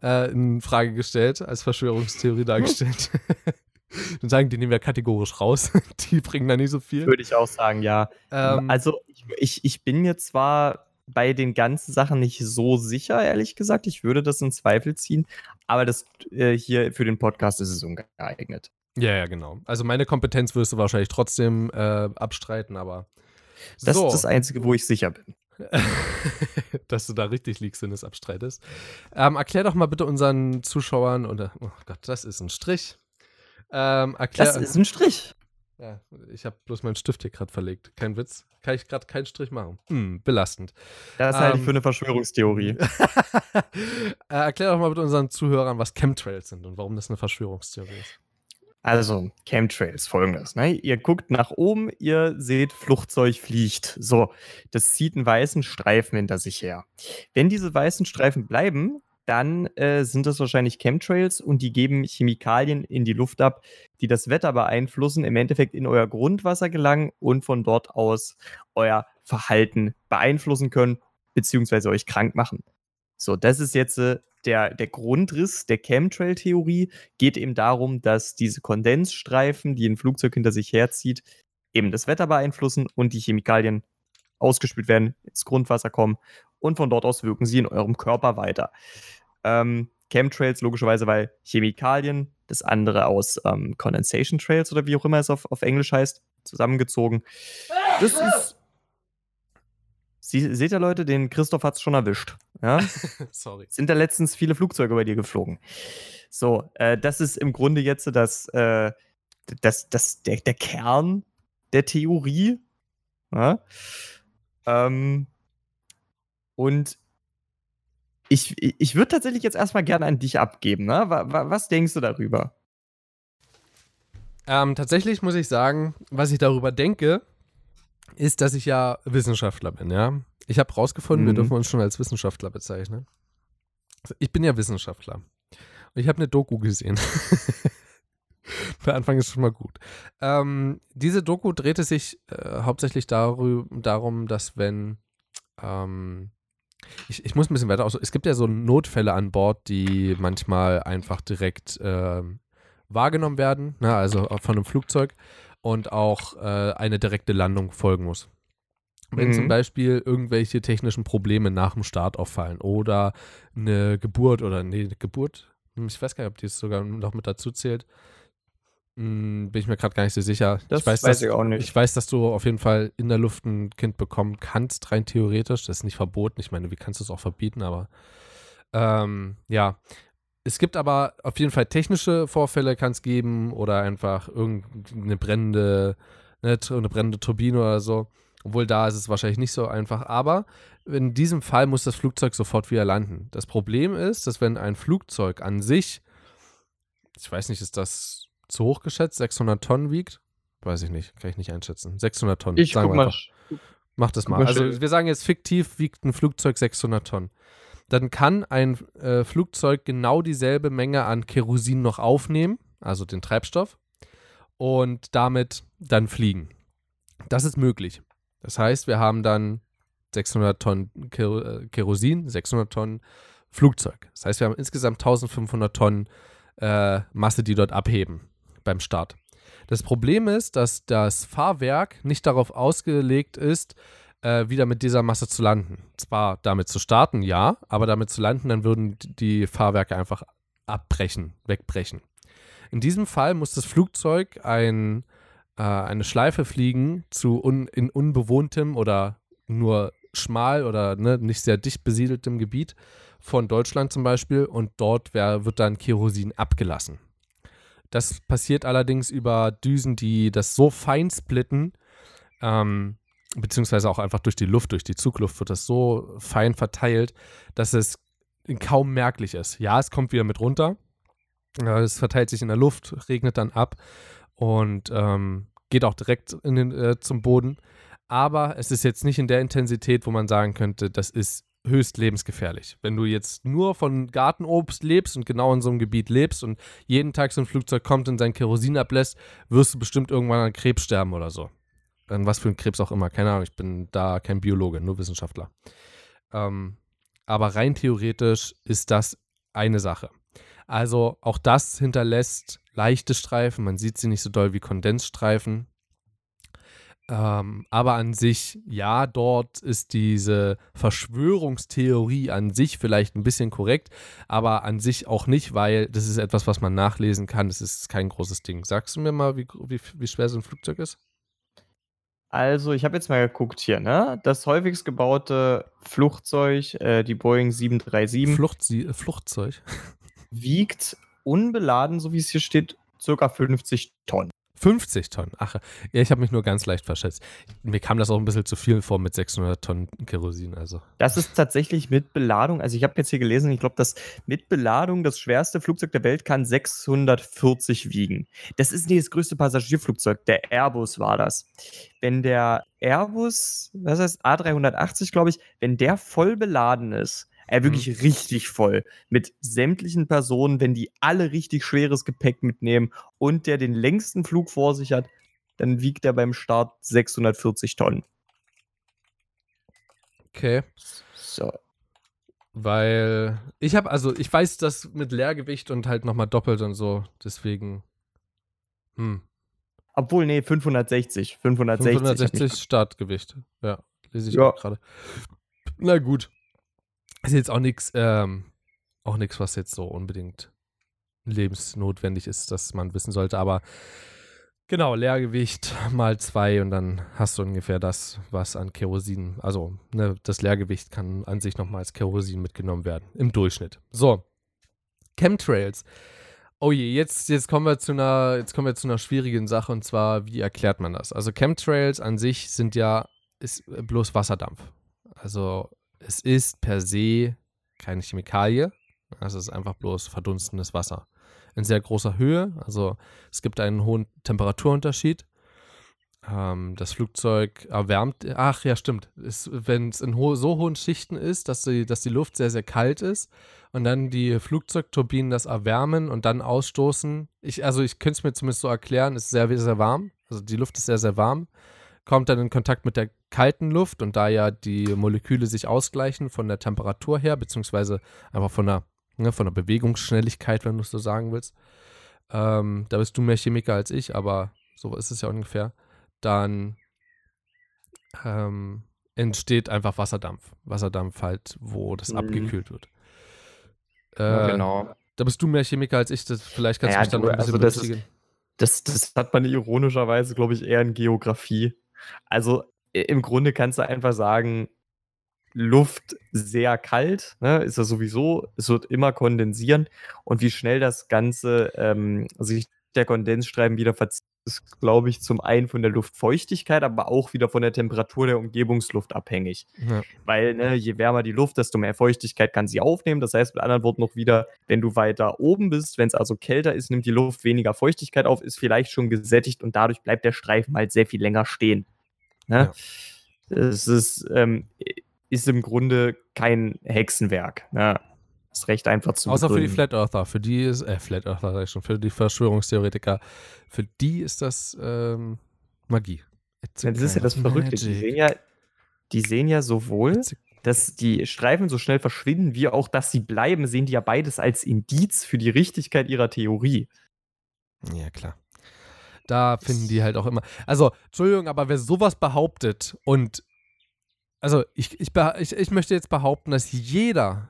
[SPEAKER 3] äh, in Frage gestellt, als Verschwörungstheorie dargestellt. Dann sagen die nehmen wir kategorisch raus. die bringen da nicht so viel.
[SPEAKER 2] Würde ich auch sagen, ja.
[SPEAKER 3] Ähm,
[SPEAKER 2] also, ich, ich, ich bin mir zwar bei den ganzen Sachen nicht so sicher, ehrlich gesagt. Ich würde das in Zweifel ziehen. Aber das äh, hier für den Podcast ist es ungeeignet.
[SPEAKER 3] ja, ja, genau. Also meine Kompetenz wirst du wahrscheinlich trotzdem äh, abstreiten, aber
[SPEAKER 2] Das
[SPEAKER 3] so.
[SPEAKER 2] ist das Einzige, wo ich sicher bin.
[SPEAKER 3] dass du da richtig liegst, wenn du es abstreitest. Ähm, erklär doch mal bitte unseren Zuschauern, oder, oh Gott, das ist ein Strich. Ähm, erklär,
[SPEAKER 2] Das ist ein Strich.
[SPEAKER 3] Ja, ich habe bloß meinen Stift hier gerade verlegt. Kein Witz. Kann ich gerade keinen Strich machen. Hm, belastend.
[SPEAKER 2] Das halte ich
[SPEAKER 3] Ähm,
[SPEAKER 2] für eine Verschwörungstheorie.
[SPEAKER 3] äh, erklär doch mal bitte unseren Zuhörern, was Chemtrails sind und warum das eine Verschwörungstheorie ist.
[SPEAKER 2] Also, Chemtrails, folgendes. Ne? Ihr guckt nach oben, ihr seht, Flugzeug fliegt. So, das zieht einen weißen Streifen hinter sich her. Wenn diese weißen Streifen bleiben, dann äh, sind das wahrscheinlich Chemtrails und die geben Chemikalien in die Luft ab, die das Wetter beeinflussen, im Endeffekt in euer Grundwasser gelangen und von dort aus euer Verhalten beeinflussen können, beziehungsweise euch krank machen. So, das ist jetzt äh, der, der Grundriss der Chemtrail-Theorie geht eben darum, dass diese Kondensstreifen, die ein Flugzeug hinter sich herzieht, eben das Wetter beeinflussen und die Chemikalien ausgespült werden, ins Grundwasser kommen und von dort aus wirken sie in eurem Körper weiter. Ähm, Chemtrails logischerweise, weil Chemikalien, das andere aus ähm, Condensation Trails oder wie auch immer es auf, auf Englisch heißt, zusammengezogen. Das ist. Sie, seht ihr, Leute, den Christoph hat es schon erwischt. Ja?
[SPEAKER 3] Sorry.
[SPEAKER 2] Sind da letztens viele Flugzeuge bei dir geflogen. So, äh, das ist im Grunde jetzt das, äh, das, das, der, der Kern der Theorie. Ja? Ähm, und ich, ich würde tatsächlich jetzt erstmal gerne an dich abgeben. Ne? Was denkst du darüber?
[SPEAKER 3] Ähm, tatsächlich muss ich sagen, was ich darüber denke, ist, dass ich ja Wissenschaftler bin, ja. Ich habe rausgefunden, mhm. wir dürfen uns schon als Wissenschaftler bezeichnen. Also ich bin ja Wissenschaftler. Und ich habe eine Doku gesehen. Für Anfang ist schon mal gut. Ähm, diese Doku drehte sich äh, hauptsächlich darum, dass wenn ähm, ich, ich muss ein bisschen weiter aus. Es gibt ja so Notfälle an Bord, die manchmal einfach direkt äh, wahrgenommen werden, ne? also von einem Flugzeug und auch äh, eine direkte Landung folgen muss. Wenn mhm. zum Beispiel irgendwelche technischen Probleme nach dem Start auffallen oder eine Geburt oder nee, eine Geburt, ich weiß gar nicht, ob die es sogar noch mit dazu zählt, hm, bin ich mir gerade gar nicht so sicher.
[SPEAKER 2] Das
[SPEAKER 3] ich weiß,
[SPEAKER 2] weiß
[SPEAKER 3] dass,
[SPEAKER 2] ich auch nicht.
[SPEAKER 3] Ich weiß, dass du auf jeden Fall in der Luft ein Kind bekommen kannst, rein theoretisch. Das ist nicht verboten. Ich meine, wie kannst du es auch verbieten? Aber ähm, ja. Es gibt aber auf jeden Fall technische Vorfälle, kann es geben oder einfach irgendeine brennende, ne, eine brennende Turbine oder so. Obwohl da ist es wahrscheinlich nicht so einfach. Aber in diesem Fall muss das Flugzeug sofort wieder landen. Das Problem ist, dass wenn ein Flugzeug an sich, ich weiß nicht, ist das zu hoch geschätzt, 600 Tonnen wiegt. Weiß ich nicht, kann ich nicht einschätzen. 600 Tonnen.
[SPEAKER 2] Ich sagen guck mal.
[SPEAKER 3] Mach das mal. Also wir sagen jetzt fiktiv wiegt ein Flugzeug 600 Tonnen. Dann kann ein äh, Flugzeug genau dieselbe Menge an Kerosin noch aufnehmen, also den Treibstoff, und damit dann fliegen. Das ist möglich. Das heißt, wir haben dann 600 Tonnen äh, Kerosin, 600 Tonnen Flugzeug. Das heißt, wir haben insgesamt 1500 Tonnen äh, Masse, die dort abheben beim Start. Das Problem ist, dass das Fahrwerk nicht darauf ausgelegt ist, äh, wieder mit dieser Masse zu landen. Zwar damit zu starten, ja, aber damit zu landen, dann würden die Fahrwerke einfach abbrechen, wegbrechen. In diesem Fall muss das Flugzeug ein, äh, eine Schleife fliegen zu un, in unbewohntem oder nur schmal oder ne, nicht sehr dicht besiedeltem Gebiet von Deutschland zum Beispiel und dort wär, wird dann Kerosin abgelassen. Das passiert allerdings über Düsen, die das so fein splitten, ähm, beziehungsweise auch einfach durch die Luft, durch die Zugluft wird das so fein verteilt, dass es kaum merklich ist. Ja, es kommt wieder mit runter. Es verteilt sich in der Luft, regnet dann ab und ähm, geht auch direkt den, äh, zum Boden. Aber es ist jetzt nicht in der Intensität, wo man sagen könnte, das ist höchst lebensgefährlich. Wenn du jetzt nur von Gartenobst lebst und genau in so einem Gebiet lebst und jeden Tag so ein Flugzeug kommt und sein Kerosin ablässt, wirst du bestimmt irgendwann an Krebs sterben oder so. An was für ein Krebs auch immer. Keine Ahnung, ich bin da kein Biologe, nur Wissenschaftler. Ähm, aber rein theoretisch ist das eine Sache. Also auch das hinterlässt leichte Streifen. Man sieht sie nicht so doll wie Kondensstreifen. Ähm, aber an sich, ja, dort ist diese Verschwörungstheorie an sich vielleicht ein bisschen korrekt, aber an sich auch nicht, weil das ist etwas, was man nachlesen kann. Das ist kein großes Ding. Sagst du mir mal, wie, wie, wie schwer so ein Flugzeug ist?
[SPEAKER 2] Also, ich habe jetzt mal geguckt hier, ne? Das häufigst gebaute Flugzeug, äh, die Boeing 737.
[SPEAKER 3] Flucht, Fluchtzeug.
[SPEAKER 2] wiegt unbeladen, so wie es hier steht, circa 50 Tonnen.
[SPEAKER 3] 50 Tonnen. Ach, ja, ich habe mich nur ganz leicht verschätzt. Mir kam das auch ein bisschen zu viel vor mit 600 Tonnen Kerosin. Also.
[SPEAKER 2] Das ist tatsächlich mit Beladung. Also ich habe jetzt hier gelesen, ich glaube, das mit Beladung das schwerste Flugzeug der Welt kann 640 wiegen. Das ist nicht das größte Passagierflugzeug. Der Airbus war das. Wenn der Airbus, was heißt A380, glaube ich, wenn der voll beladen ist, er mhm. wirklich mhm. richtig voll mit sämtlichen Personen, wenn die alle richtig schweres Gepäck mitnehmen und der den längsten Flug vor sich hat, dann wiegt er beim Start 640 Tonnen.
[SPEAKER 3] Okay.
[SPEAKER 2] So.
[SPEAKER 3] Weil ich habe, also ich weiß das mit Leergewicht und halt nochmal doppelt und so, deswegen. Hm.
[SPEAKER 2] Obwohl, nee, 560. 560.
[SPEAKER 3] 560 Startgewicht. Ja, lese ich
[SPEAKER 2] Ja.
[SPEAKER 3] gerade. Na gut. Ist jetzt auch nichts, ähm, auch nichts, was jetzt so unbedingt lebensnotwendig ist, dass man wissen sollte, aber genau, Leergewicht mal zwei und dann hast du ungefähr das, was an Kerosin, also ne, das Leergewicht kann an sich nochmal als Kerosin mitgenommen werden, im Durchschnitt. So, Chemtrails. Oh je, jetzt, jetzt, kommen wir zu einer, jetzt kommen wir zu einer schwierigen Sache und zwar, wie erklärt man das? Also Chemtrails an sich sind ja ist bloß Wasserdampf. Also es ist per se keine Chemikalie. Es ist einfach bloß verdunstendes Wasser. In sehr großer Höhe. Also es gibt einen hohen Temperaturunterschied. Ähm, das Flugzeug erwärmt. Ach ja, stimmt. Wenn es in ho so hohen Schichten ist, dass die, dass die Luft sehr, sehr kalt ist und dann die Flugzeugturbinen das erwärmen und dann ausstoßen. Ich, also ich könnte es mir zumindest so erklären, es ist sehr, sehr warm. Also die Luft ist sehr, sehr warm. Kommt dann in Kontakt mit der kalten Luft und da ja die Moleküle sich ausgleichen von der Temperatur her, beziehungsweise einfach von der, ne, von der Bewegungsschnelligkeit, wenn du es so sagen willst. Ähm, da bist du mehr Chemiker als ich, aber so ist es ja ungefähr. Dann ähm, entsteht einfach Wasserdampf. Wasserdampf halt, wo das
[SPEAKER 2] Mhm.
[SPEAKER 3] abgekühlt wird. Äh,
[SPEAKER 2] genau.
[SPEAKER 3] Da bist du mehr Chemiker als ich. Das, vielleicht kannst
[SPEAKER 2] Naja,
[SPEAKER 3] du mich dann
[SPEAKER 2] du,
[SPEAKER 3] noch ein bisschen
[SPEAKER 2] also das ist-. Das, das hat man ironischerweise, glaube ich, eher in Geografie. Also im Grunde kannst du einfach sagen, Luft sehr kalt, ne, ist ja sowieso, es wird immer kondensieren und wie schnell das Ganze ähm, sich der Kondensstreifen wieder verzieht, ist, glaube ich, zum einen von der Luftfeuchtigkeit, aber auch wieder von der Temperatur der Umgebungsluft abhängig.
[SPEAKER 3] Ja.
[SPEAKER 2] Weil ne, je wärmer die Luft, desto mehr Feuchtigkeit kann sie aufnehmen. Das heißt mit anderen Worten noch wieder, wenn du weiter oben bist, wenn es also kälter ist, nimmt die Luft weniger Feuchtigkeit auf, ist vielleicht schon gesättigt und dadurch bleibt der Streifen halt sehr viel länger stehen. Ne? Es ist, ähm, ist im Grunde kein Hexenwerk. Ne? Ist recht einfach zu
[SPEAKER 3] Außer für die
[SPEAKER 2] begründen.
[SPEAKER 3] Flat Earther. Für die ist, äh, Flat Earther schon, für die Verschwörungstheoretiker. Für die ist das ähm, Magie.
[SPEAKER 2] Ja, das ist ja das Verrückte. Die sehen ja, die sehen ja sowohl, dass die Streifen so schnell verschwinden, wie auch, dass sie bleiben, sehen die ja beides als Indiz für die Richtigkeit ihrer Theorie.
[SPEAKER 3] Ja, klar. Da finden die halt auch immer. Also, Entschuldigung, aber wer sowas behauptet und also ich, ich, ich, ich möchte jetzt behaupten, dass jeder,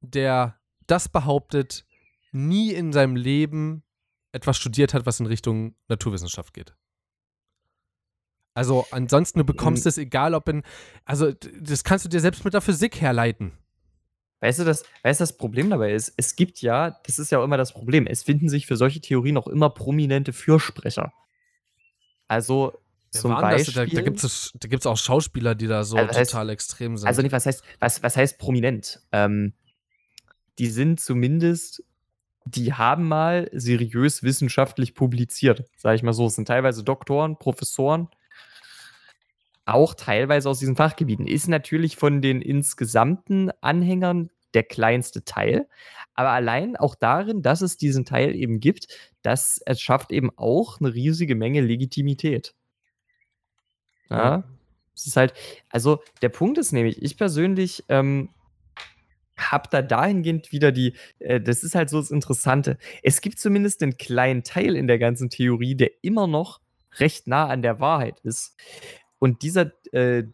[SPEAKER 3] der das behauptet, nie in seinem Leben etwas studiert hat, was in Richtung Naturwissenschaft geht. Also ansonsten, du bekommst es, egal ob in, also das kannst du dir selbst mit der Physik herleiten.
[SPEAKER 2] Weißt du, das, weißt du, das Problem dabei ist, es gibt ja, das ist ja auch immer das Problem, es finden sich für solche Theorien auch immer prominente Fürsprecher. Also
[SPEAKER 3] Wer
[SPEAKER 2] zum
[SPEAKER 3] denn das?
[SPEAKER 2] Beispiel.
[SPEAKER 3] Da, da gibt es da gibt's auch Schauspieler, die da so
[SPEAKER 2] Also, das heißt-
[SPEAKER 3] total extrem sind.
[SPEAKER 2] Also nicht, was heißt, was, was heißt prominent? Ähm, die sind zumindest, die haben mal seriös wissenschaftlich publiziert, sage ich mal so. Es sind teilweise Doktoren, Professoren, auch teilweise aus diesen Fachgebieten. Ist natürlich von den insgesamten Anhängern der kleinste Teil, aber allein auch darin, dass es diesen Teil eben gibt, das schafft eben auch eine riesige Menge Legitimität. Ja, es ist halt, also der Punkt ist nämlich, ich persönlich ähm, habe da dahingehend wieder die, äh, das ist halt so das Interessante. Es gibt zumindest einen kleinen Teil in der ganzen Theorie, der immer noch recht nah an der Wahrheit ist. Und dieser, äh,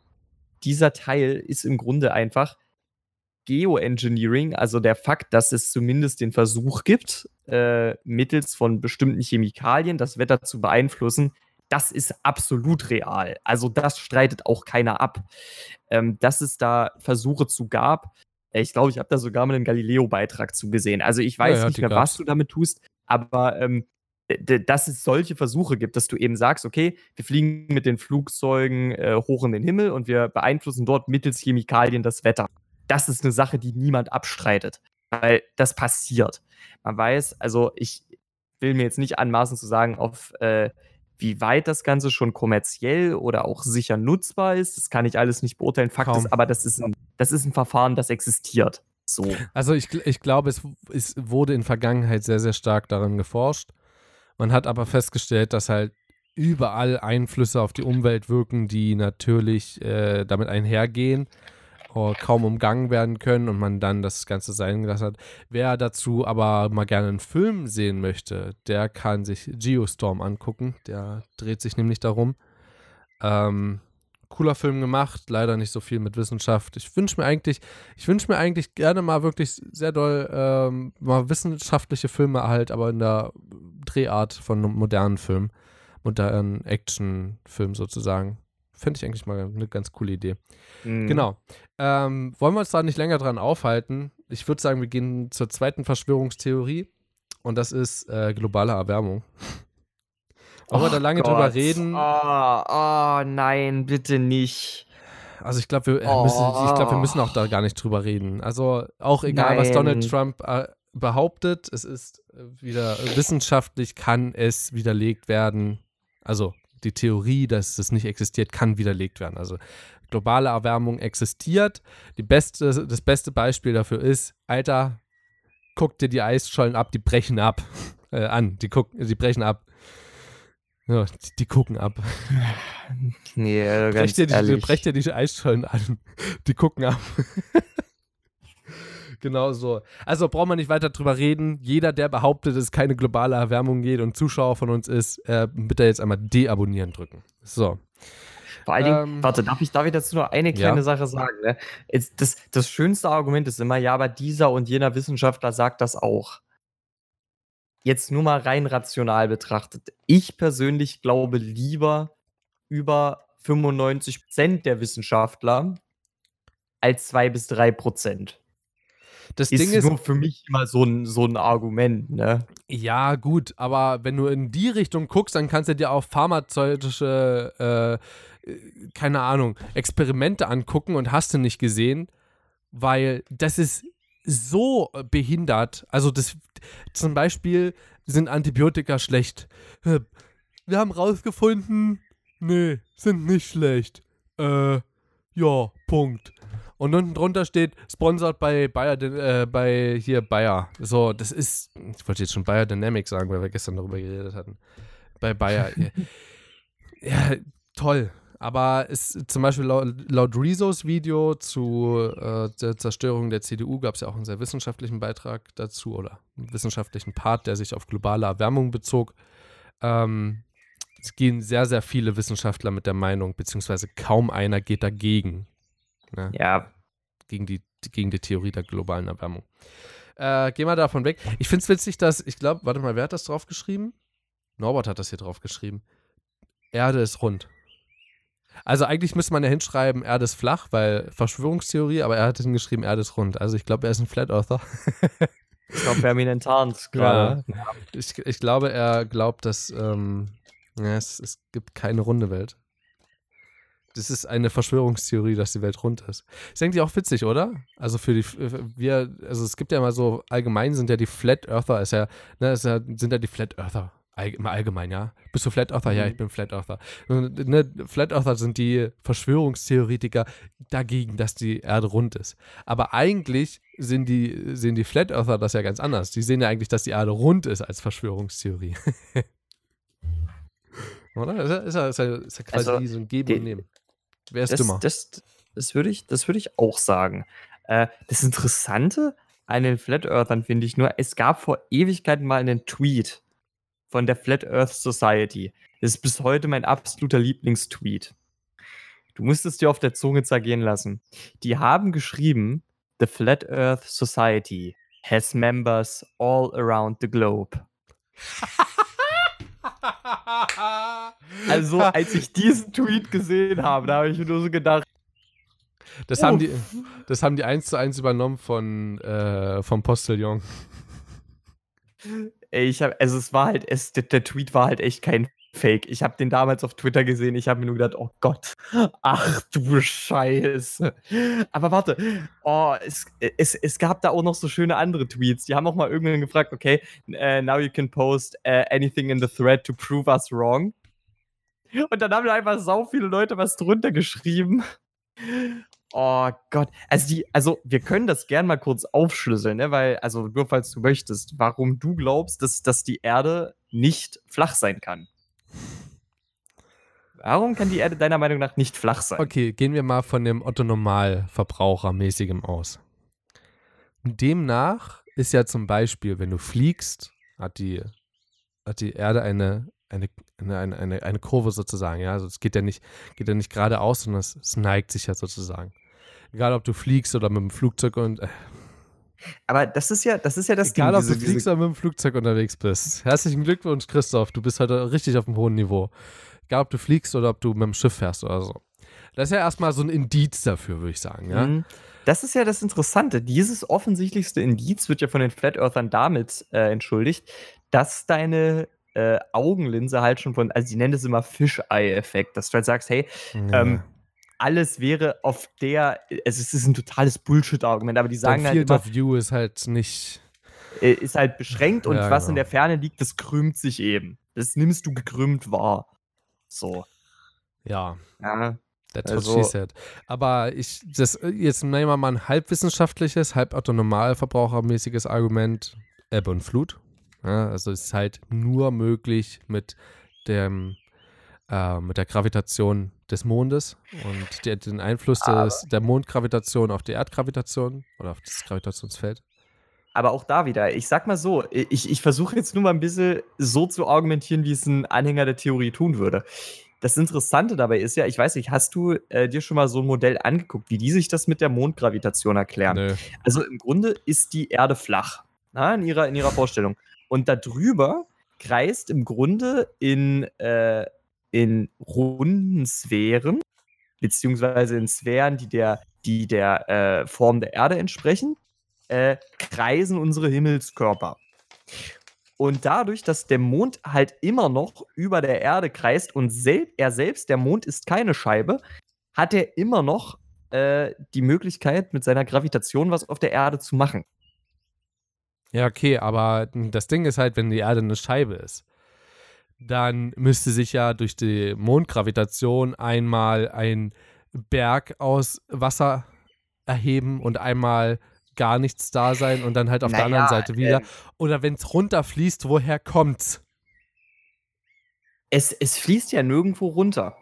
[SPEAKER 2] dieser Teil ist im Grunde einfach Geoengineering, also der Fakt, dass es zumindest den Versuch gibt, äh, mittels von bestimmten Chemikalien das Wetter zu beeinflussen, das ist absolut real. Also das streitet auch keiner ab. Ähm, dass es da Versuche zu gab, äh, ich glaube, ich habe da sogar mal einen Galileo-Beitrag zu gesehen. Also ich weiß
[SPEAKER 3] ja,
[SPEAKER 2] nicht
[SPEAKER 3] die
[SPEAKER 2] mehr, was
[SPEAKER 3] gab's.
[SPEAKER 2] du damit tust, aber ähm, dass es solche Versuche gibt, dass du eben sagst, okay, wir fliegen mit den Flugzeugen äh, hoch in den Himmel und wir beeinflussen dort mittels Chemikalien das Wetter. Das ist eine Sache, die niemand abstreitet, weil das passiert. Man weiß, also ich will mir jetzt nicht anmaßen zu sagen, auf äh, wie weit das Ganze schon kommerziell oder auch sicher nutzbar ist. Das kann ich alles nicht beurteilen. Fakt
[SPEAKER 3] Kaum.
[SPEAKER 2] ist aber, das ist, ein, das ist ein Verfahren, das existiert. So.
[SPEAKER 3] Also ich, ich glaube, es, es wurde in Vergangenheit sehr, sehr stark daran geforscht. Man hat aber festgestellt, dass halt überall Einflüsse auf die Umwelt wirken, die natürlich äh, damit einhergehen. oh, kaum umgangen werden können und man dann das Ganze sein gelassen hat. Wer dazu aber mal gerne einen Film sehen möchte, der kann sich Geostorm angucken. Der dreht sich nämlich darum. Ähm, cooler Film gemacht, leider nicht so viel mit Wissenschaft. Ich wünsche mir eigentlich, ich wünsche mir eigentlich gerne mal wirklich sehr doll ähm, mal wissenschaftliche Filme halt, aber in der Drehart von einem modernen Film, modernen Actionfilm sozusagen. Fände ich eigentlich mal eine ganz coole Idee.
[SPEAKER 2] Mhm.
[SPEAKER 3] Genau. Ähm, wollen wir uns da nicht länger dran aufhalten? Ich würde sagen, wir gehen zur zweiten Verschwörungstheorie und das ist äh, globale Erwärmung. Wollen wir da lange
[SPEAKER 2] Gott.
[SPEAKER 3] drüber reden?
[SPEAKER 2] Oh, oh, nein, bitte nicht.
[SPEAKER 3] Also ich glaube, wir,
[SPEAKER 2] Oh.
[SPEAKER 3] müssen, ich glaub, wir müssen auch da gar nicht drüber reden. Also auch egal, was
[SPEAKER 2] Nein.
[SPEAKER 3] Donald Trump äh, behauptet, es ist äh, wieder wissenschaftlich kann es widerlegt werden. Also die Theorie, dass es nicht existiert, kann widerlegt werden. Also globale Erwärmung existiert. Die beste, das beste Beispiel dafür ist, Alter, guck dir die Eisschollen ab, die brechen ab. Äh, an, die, guck, die brechen ab. Ja, die, die gucken ab.
[SPEAKER 2] Nee, also ganz
[SPEAKER 3] dir, die,
[SPEAKER 2] ehrlich.
[SPEAKER 3] brech dir die Eisschollen an. Die gucken ab. genau so. Also braucht man nicht weiter drüber reden. Jeder, der behauptet, dass es keine globale Erwärmung geht und Zuschauer von uns ist, äh, bitte jetzt einmal deabonnieren drücken. So.
[SPEAKER 2] Vor allen Dingen,
[SPEAKER 3] Ähm,
[SPEAKER 2] warte, darf ich, darf ich dazu nur eine kleine
[SPEAKER 3] ja.
[SPEAKER 2] Sache sagen? Ne? Das, das schönste Argument ist immer, ja, aber dieser und jener Wissenschaftler sagt das auch. Jetzt nur mal rein rational betrachtet. Ich persönlich glaube lieber über 95% der Wissenschaftler als 2 bis 3 Prozent.
[SPEAKER 3] Das
[SPEAKER 2] Ist
[SPEAKER 3] Ding ist,
[SPEAKER 2] nur für mich immer so ein, so ein Argument, ne?
[SPEAKER 3] ja, gut, aber wenn du in die Richtung guckst, dann kannst du dir auch pharmazeutische, äh, äh, keine Ahnung, Experimente angucken und hast du nicht gesehen, weil das ist so behindert. Also das zum Beispiel sind Antibiotika schlecht. Äh, Wir haben rausgefunden, nee, sind nicht schlecht. Äh, ja, Punkt. Und unten drunter steht, sponsored bei Bayer, äh, bei hier Bayer. So, das ist, ich wollte jetzt schon Bayer Dynamics sagen, weil wir gestern darüber geredet hatten. Bei Bayer. ja, toll. Aber es, zum Beispiel laut, laut Rezos Video zu äh, der Zerstörung der CDU gab es ja auch einen sehr wissenschaftlichen Beitrag dazu oder einen wissenschaftlichen Part, der sich auf globale Erwärmung bezog. Ähm, es gehen sehr, sehr viele Wissenschaftler mit der Meinung, beziehungsweise kaum einer geht dagegen. Ne?
[SPEAKER 2] Ja,
[SPEAKER 3] gegen die, gegen die Theorie der globalen Erwärmung. Äh, gehen wir davon weg. Ich finde es witzig, dass, ich glaube, warte mal, wer hat das drauf geschrieben? Norbert hat das hier drauf geschrieben. Erde ist rund. Also eigentlich müsste man ja hinschreiben, Erde ist flach, weil Verschwörungstheorie, aber er hat hingeschrieben, Erde ist rund. Also ich glaube, er ist ein Flat Earther.
[SPEAKER 2] ich glaube, Fermin Tarns gerade.
[SPEAKER 3] Ich, ich glaube, er glaubt, dass ähm, ja, es, es gibt keine runde Welt. Das ist eine Verschwörungstheorie, dass die Welt rund ist. Ist eigentlich auch witzig, oder? Also für die, für wir, also es gibt ja mal so, allgemein sind ja die Flat Earther, ist ja, ne, ist ja, sind ja die Flat Earther. All, Im Allgemeinen, ja. Bist du Flat Earther? Ja,
[SPEAKER 2] Mhm.
[SPEAKER 3] ich bin Flat Earther. Ne, Flat Earther sind die Verschwörungstheoretiker dagegen, dass die Erde rund ist. Aber eigentlich sind die, sehen die Flat Earther das ja ganz anders. Die sehen ja eigentlich, dass die Erde rund ist als Verschwörungstheorie. Oder? Ist ja, ist ja, ist ja, ist ja quasi
[SPEAKER 2] Also,
[SPEAKER 3] so ein Geben
[SPEAKER 2] die-
[SPEAKER 3] und Nehmen. Wer ist
[SPEAKER 2] das,
[SPEAKER 3] dümmer?
[SPEAKER 2] Das, das würde ich, das würd ich auch sagen. Äh, das Interessante an den Flat Earthern finde ich nur, es gab vor Ewigkeiten mal einen Tweet von der Flat Earth Society. Das ist bis heute mein absoluter Lieblingstweet. Du musst es dir auf der Zunge zergehen lassen. Die haben geschrieben, The Flat Earth Society has members all around the globe. Also, als ich diesen Tweet gesehen habe, da habe ich mir nur so gedacht,
[SPEAKER 3] das, haben die, das haben die eins zu eins übernommen von, äh, vom Postillon.
[SPEAKER 2] Ich habe, also es war halt, es, der, der Tweet war halt echt kein Fake. Ich habe den damals auf Twitter gesehen. Ich habe mir nur gedacht, oh Gott, ach du Scheiße. Aber warte, oh, es, es, es gab da auch noch so schöne andere Tweets. Die haben auch mal irgendwann gefragt, okay, äh, now you can post äh, anything in the thread to prove us wrong. Und dann haben da einfach sau viele Leute was drunter geschrieben. Oh Gott. Also, die, also wir können das gern mal kurz aufschlüsseln, ne? weil, also nur falls du möchtest, warum du glaubst, dass, dass die Erde nicht flach sein kann. Warum kann die Erde deiner Meinung nach nicht flach sein?
[SPEAKER 3] Okay, gehen wir mal von dem Otto-Normalverbraucher-mäßigem aus. Demnach ist ja zum Beispiel, wenn du fliegst, hat die, hat die Erde eine, eine, eine, eine, eine Kurve sozusagen. Ja? Also es geht ja nicht, geht ja nicht geradeaus, sondern es, es neigt sich ja sozusagen. Egal, ob du fliegst oder mit dem Flugzeug und. Äh,
[SPEAKER 2] Aber das ist ja, das ist ja das
[SPEAKER 3] egal,
[SPEAKER 2] Ding.
[SPEAKER 3] ob du fliegst oder mit dem Flugzeug unterwegs bist. Herzlichen Glückwunsch, Christoph. Du bist heute richtig auf einem hohen Niveau. Egal, ob du fliegst oder ob du mit dem Schiff fährst oder so. Das ist ja erstmal so ein Indiz dafür, würde ich sagen. Ja?
[SPEAKER 2] Mhm. Das ist ja das Interessante. Dieses offensichtlichste Indiz wird ja von den Flat Earthern damit äh, entschuldigt, dass deine äh, Augenlinse halt schon von, also sie nennen das immer Fischei-Effekt, dass du halt sagst, hey,
[SPEAKER 3] Ja.
[SPEAKER 2] ähm, alles wäre auf der, also es ist ein totales Bullshit-Argument, aber die sagen halt
[SPEAKER 3] Field
[SPEAKER 2] immer,
[SPEAKER 3] of View ist halt nicht.
[SPEAKER 2] äh, ist halt beschränkt und
[SPEAKER 3] Ja,
[SPEAKER 2] was
[SPEAKER 3] genau.
[SPEAKER 2] in der Ferne liegt, das krümmt sich eben. Das nimmst du gekrümmt wahr. So.
[SPEAKER 3] Ja,
[SPEAKER 2] Ja.
[SPEAKER 3] That's
[SPEAKER 2] Also-
[SPEAKER 3] what she said. Aber ich, das, jetzt nehmen wir mal ein halbwissenschaftliches, halb autonormalverbrauchermäßiges Argument, Ebbe und Flut. Ja, also es ist halt nur möglich mit dem, äh, mit der Gravitation des Mondes und der, den Einfluss des, der Mondgravitation auf die Erdgravitation oder auf das Gravitationsfeld.
[SPEAKER 2] Aber auch da wieder, ich sag mal so, ich, ich versuche jetzt nur mal ein bisschen so zu argumentieren, wie es ein Anhänger der Theorie tun würde. Das Interessante dabei ist ja, ich weiß nicht, hast du äh, dir schon mal so ein Modell angeguckt, wie die sich das mit der Mondgravitation erklären?
[SPEAKER 3] Nö.
[SPEAKER 2] Also im Grunde ist die Erde flach, na, in, ihrer, in ihrer Vorstellung. Und darüber kreist im Grunde in, äh, in runden Sphären, beziehungsweise in Sphären, die der, die der äh, Form der Erde entsprechen, äh, kreisen unsere Himmelskörper. Und dadurch, dass der Mond halt immer noch über der Erde kreist und sel er selbst, der Mond ist keine Scheibe, hat er immer noch äh, die Möglichkeit, mit seiner Gravitation was auf der Erde zu machen.
[SPEAKER 3] Ja, okay, aber das Ding ist halt, wenn die Erde eine Scheibe ist, dann müsste sich ja durch die Mondgravitation einmal ein Berg aus Wasser erheben und einmal gar nichts da sein und dann halt auf der
[SPEAKER 2] Naja,
[SPEAKER 3] anderen Seite wieder.
[SPEAKER 2] ähm,
[SPEAKER 3] Oder wenn es runterfließt, woher kommt's?
[SPEAKER 2] Es, es fließt ja nirgendwo runter.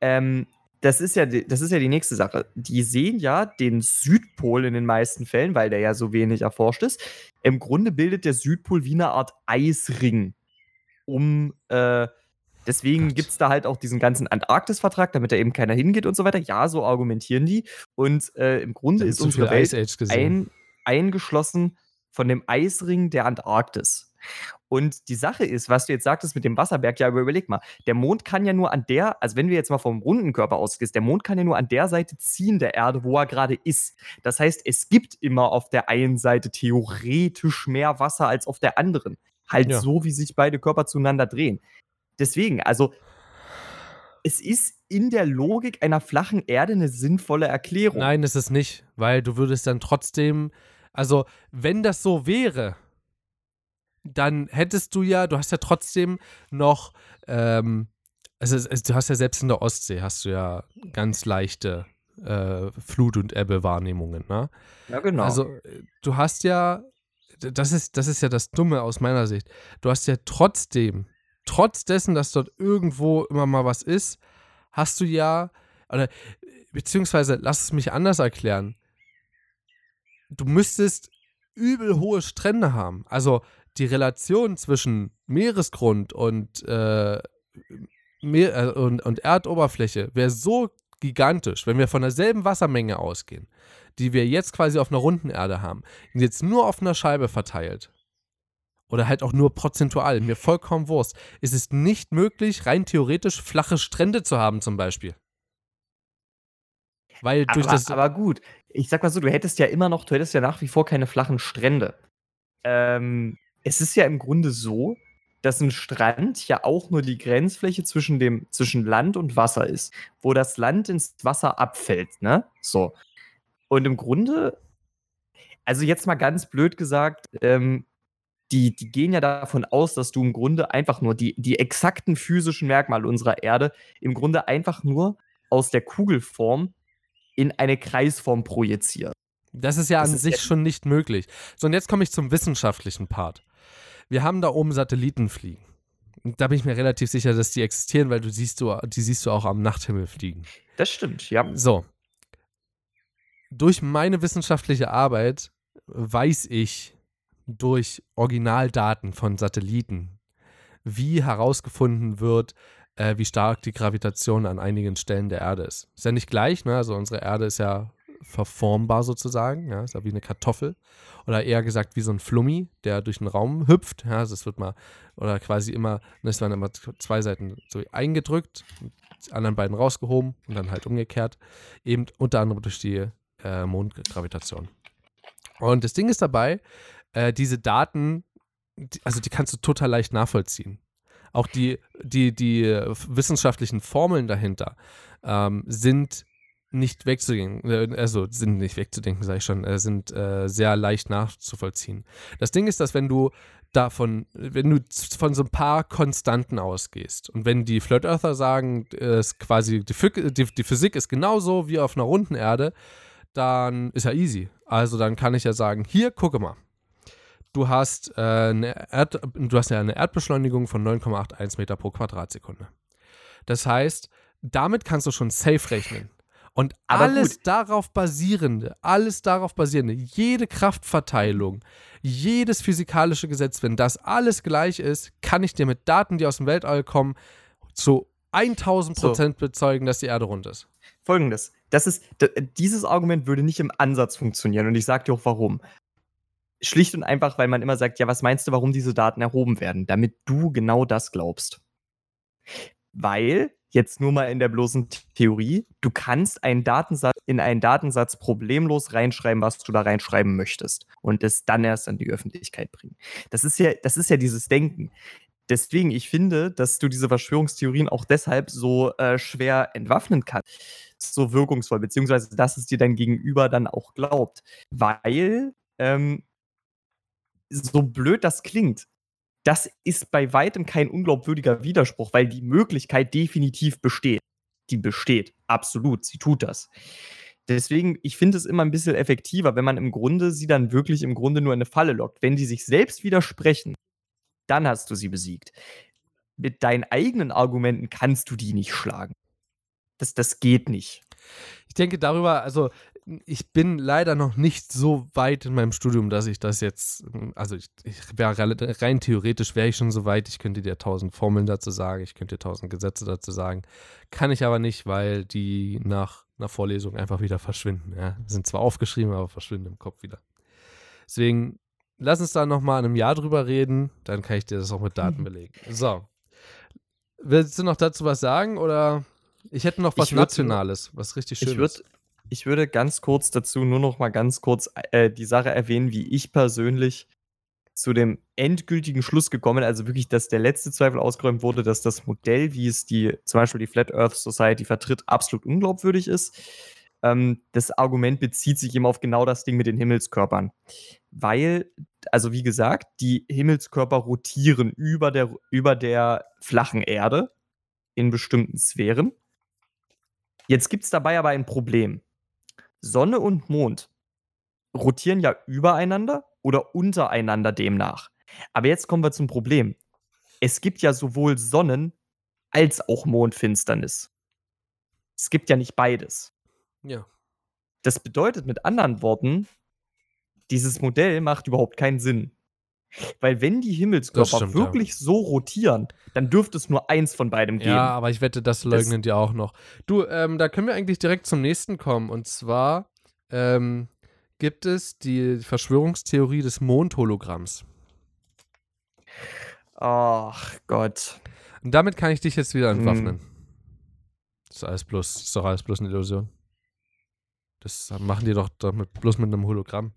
[SPEAKER 2] Ähm, das, ist ja, das ist ja die nächste Sache. Die sehen ja den Südpol in den meisten Fällen, weil der ja so wenig erforscht ist. Im Grunde bildet der Südpol wie eine Art Eisring. Um, äh, deswegen gibt es da halt auch diesen ganzen Antarktis-Vertrag, damit da eben keiner hingeht und so weiter. Ja, so argumentieren die. Und äh, im Grunde ist unsere Welt ein, eingeschlossen von dem Eisring der Antarktis. Und die Sache ist, was du jetzt sagtest mit dem Wasserberg, ja, überleg mal, der Mond kann ja nur an der, also wenn wir jetzt mal vom runden Körper ausgehst, der Mond kann ja nur an der Seite ziehen der Erde, wo er gerade ist. Das heißt, es gibt immer auf der einen Seite theoretisch mehr Wasser als auf der anderen. Halt
[SPEAKER 3] Ja.
[SPEAKER 2] so, wie sich beide Körper zueinander drehen. Deswegen, also, es ist in der Logik einer flachen Erde eine sinnvolle Erklärung.
[SPEAKER 3] Nein, ist es nicht, weil du würdest dann trotzdem, also wenn das so wäre, dann hättest du ja, du hast ja trotzdem noch, ähm, also, es- du hast ja selbst in der Ostsee, hast du ja ganz leichte äh, Flut- und Ebbe-Wahrnehmungen, ne?
[SPEAKER 2] Ja, genau.
[SPEAKER 3] Also du hast ja, das ist, das ist ja das Dumme aus meiner Sicht, du hast ja trotzdem, trotz dessen, dass dort irgendwo immer mal was ist, hast du ja, oder beziehungsweise lass es mich anders erklären, du müsstest übel hohe Strände haben. Also die Relation zwischen Meeresgrund und, äh, Meer, äh, und, und Erdoberfläche wäre so gigantisch, wenn wir von derselben Wassermenge ausgehen, die wir jetzt quasi auf einer runden Erde haben, jetzt nur auf einer Scheibe verteilt. Oder halt auch nur prozentual, mir vollkommen Wurst. ist Es nicht möglich, rein theoretisch flache Strände zu haben, zum Beispiel. Weil durch
[SPEAKER 2] aber,
[SPEAKER 3] das.
[SPEAKER 2] aber gut, ich sag mal so, du hättest ja immer noch, du hättest ja nach wie vor keine flachen Strände. Ähm, es ist ja im Grunde so, dass ein Strand ja auch nur die Grenzfläche zwischen dem zwischen Land und Wasser ist, wo das Land ins Wasser abfällt, ne? So. Und im Grunde, also jetzt mal ganz blöd gesagt, ähm, die, die gehen ja davon aus, dass du im Grunde einfach nur die, die exakten physischen Merkmale unserer Erde im Grunde einfach nur aus der Kugelform in eine Kreisform projiziert.
[SPEAKER 3] Das ist ja
[SPEAKER 2] Das
[SPEAKER 3] an
[SPEAKER 2] ist
[SPEAKER 3] sich
[SPEAKER 2] ja-
[SPEAKER 3] schon nicht möglich. So, und jetzt komme ich zum wissenschaftlichen Part. Wir haben da oben Satelliten fliegen. Da bin ich mir relativ sicher, dass die existieren, weil du siehst du, die siehst du auch am Nachthimmel fliegen.
[SPEAKER 2] Das stimmt, ja.
[SPEAKER 3] So. Durch meine wissenschaftliche Arbeit weiß ich durch Originaldaten von Satelliten, wie herausgefunden wird, äh, wie stark die Gravitation an einigen Stellen der Erde ist. Ist ja nicht gleich, ne? Also unsere Erde ist ja verformbar sozusagen, ja, ist ja wie eine Kartoffel oder eher gesagt wie so ein Flummi, der durch den Raum hüpft, ja, also es wird mal oder quasi immer, ne, es werden immer zwei Seiten so eingedrückt, die anderen beiden rausgehoben und dann halt umgekehrt, eben unter anderem durch die äh, Mondgravitation. Und das Ding ist dabei, äh, diese Daten, die, also die kannst du total leicht nachvollziehen. Auch die, die, die wissenschaftlichen Formeln dahinter ähm, sind nicht wegzudenken, äh, also sind nicht wegzudenken, sage ich schon, äh, sind äh, sehr leicht nachzuvollziehen. Das Ding ist, dass wenn du davon, wenn du von so ein paar Konstanten ausgehst und wenn die Flirt Earther sagen, ist quasi die, die, die Physik ist genauso wie auf einer runden Erde, dann ist ja easy. Also dann kann ich ja sagen, hier, gucke mal. Du hast, äh, eine Erd du hast ja eine Erdbeschleunigung von 9,81 Meter pro Quadratsekunde. Das heißt, damit kannst du schon safe rechnen. Und Aber alles gut. darauf basierende, alles darauf basierende, jede Kraftverteilung, jedes physikalische Gesetz, wenn das alles gleich ist, kann ich dir mit Daten, die aus dem Weltall kommen, zu 1000 Prozent so. bezeugen, dass die Erde rund ist.
[SPEAKER 2] Folgendes: das ist, dieses Argument würde nicht im Ansatz funktionieren und ich sage dir auch warum. Schlicht und einfach, weil man immer sagt, ja, was meinst du, warum diese Daten erhoben werden? Damit du genau das glaubst. Weil jetzt nur mal in der bloßen Theorie, du kannst einen Datensatz in einen Datensatz problemlos reinschreiben, was du da reinschreiben möchtest und es dann erst an die Öffentlichkeit bringen. Das ist ja, das ist ja dieses Denken. Deswegen, ich finde, dass du diese Verschwörungstheorien auch deshalb so äh, schwer entwaffnen kannst, so wirkungsvoll, beziehungsweise dass es dir dein Gegenüber dann auch glaubt. Weil, ähm, so blöd das klingt, das ist bei weitem kein unglaubwürdiger Widerspruch, weil die Möglichkeit definitiv besteht. Die besteht, absolut, sie tut das. Deswegen, ich finde es immer ein bisschen effektiver, wenn man im Grunde sie dann wirklich im Grunde nur in eine Falle lockt. Wenn die sich selbst widersprechen, dann hast du sie besiegt. Mit deinen eigenen Argumenten kannst du die nicht schlagen. Das, das geht nicht.
[SPEAKER 3] Ich denke darüber, also ich bin leider noch nicht so weit in meinem Studium, dass ich das jetzt, also ich, ich wäre rein theoretisch wäre ich schon so weit, ich könnte dir tausend Formeln dazu sagen, ich könnte dir tausend Gesetze dazu sagen. Kann ich aber nicht, weil die nach einer Vorlesung einfach wieder verschwinden. Ja. Sind zwar aufgeschrieben, aber verschwinden im Kopf wieder. Deswegen lass uns da nochmal in einem Jahr drüber reden, dann kann ich dir das auch mit Daten belegen. So. Willst du noch dazu was sagen oder ich hätte noch was Nationales, was richtig schönes.
[SPEAKER 2] Ich würde ich würde ganz kurz dazu nur noch mal ganz kurz äh, die Sache erwähnen, wie ich persönlich zu dem endgültigen Schluss gekommen, also wirklich, dass der letzte Zweifel ausgeräumt wurde, dass das Modell, wie es die, zum Beispiel die Flat Earth Society vertritt, absolut unglaubwürdig ist. Ähm, das Argument bezieht sich eben auf genau das Ding mit den Himmelskörpern. Weil, also wie gesagt, die Himmelskörper rotieren über der, über der flachen Erde in bestimmten Sphären. Jetzt gibt es dabei aber ein Problem. Sonne und Mond rotieren ja übereinander oder untereinander demnach. Aber jetzt kommen wir zum Problem. Es gibt ja sowohl Sonnen- als auch Mondfinsternis. Es gibt ja nicht beides.
[SPEAKER 3] Ja.
[SPEAKER 2] Das bedeutet mit anderen Worten, dieses Modell macht überhaupt keinen Sinn. Weil wenn die Himmelskörper stimmt, wirklich ja. so rotieren, dann dürfte es nur eins von beidem geben. Ja,
[SPEAKER 3] aber ich wette, das leugnen die auch noch. Du, ähm, da können wir eigentlich direkt zum nächsten kommen. Und zwar ähm, gibt es die Verschwörungstheorie des Mondhologramms.
[SPEAKER 2] Ach Gott.
[SPEAKER 3] Und damit kann ich dich jetzt wieder entwaffnen. Hm. Das ist alles bloß, ist doch alles bloß eine Illusion. Das machen die doch, doch mit, bloß mit einem Hologramm.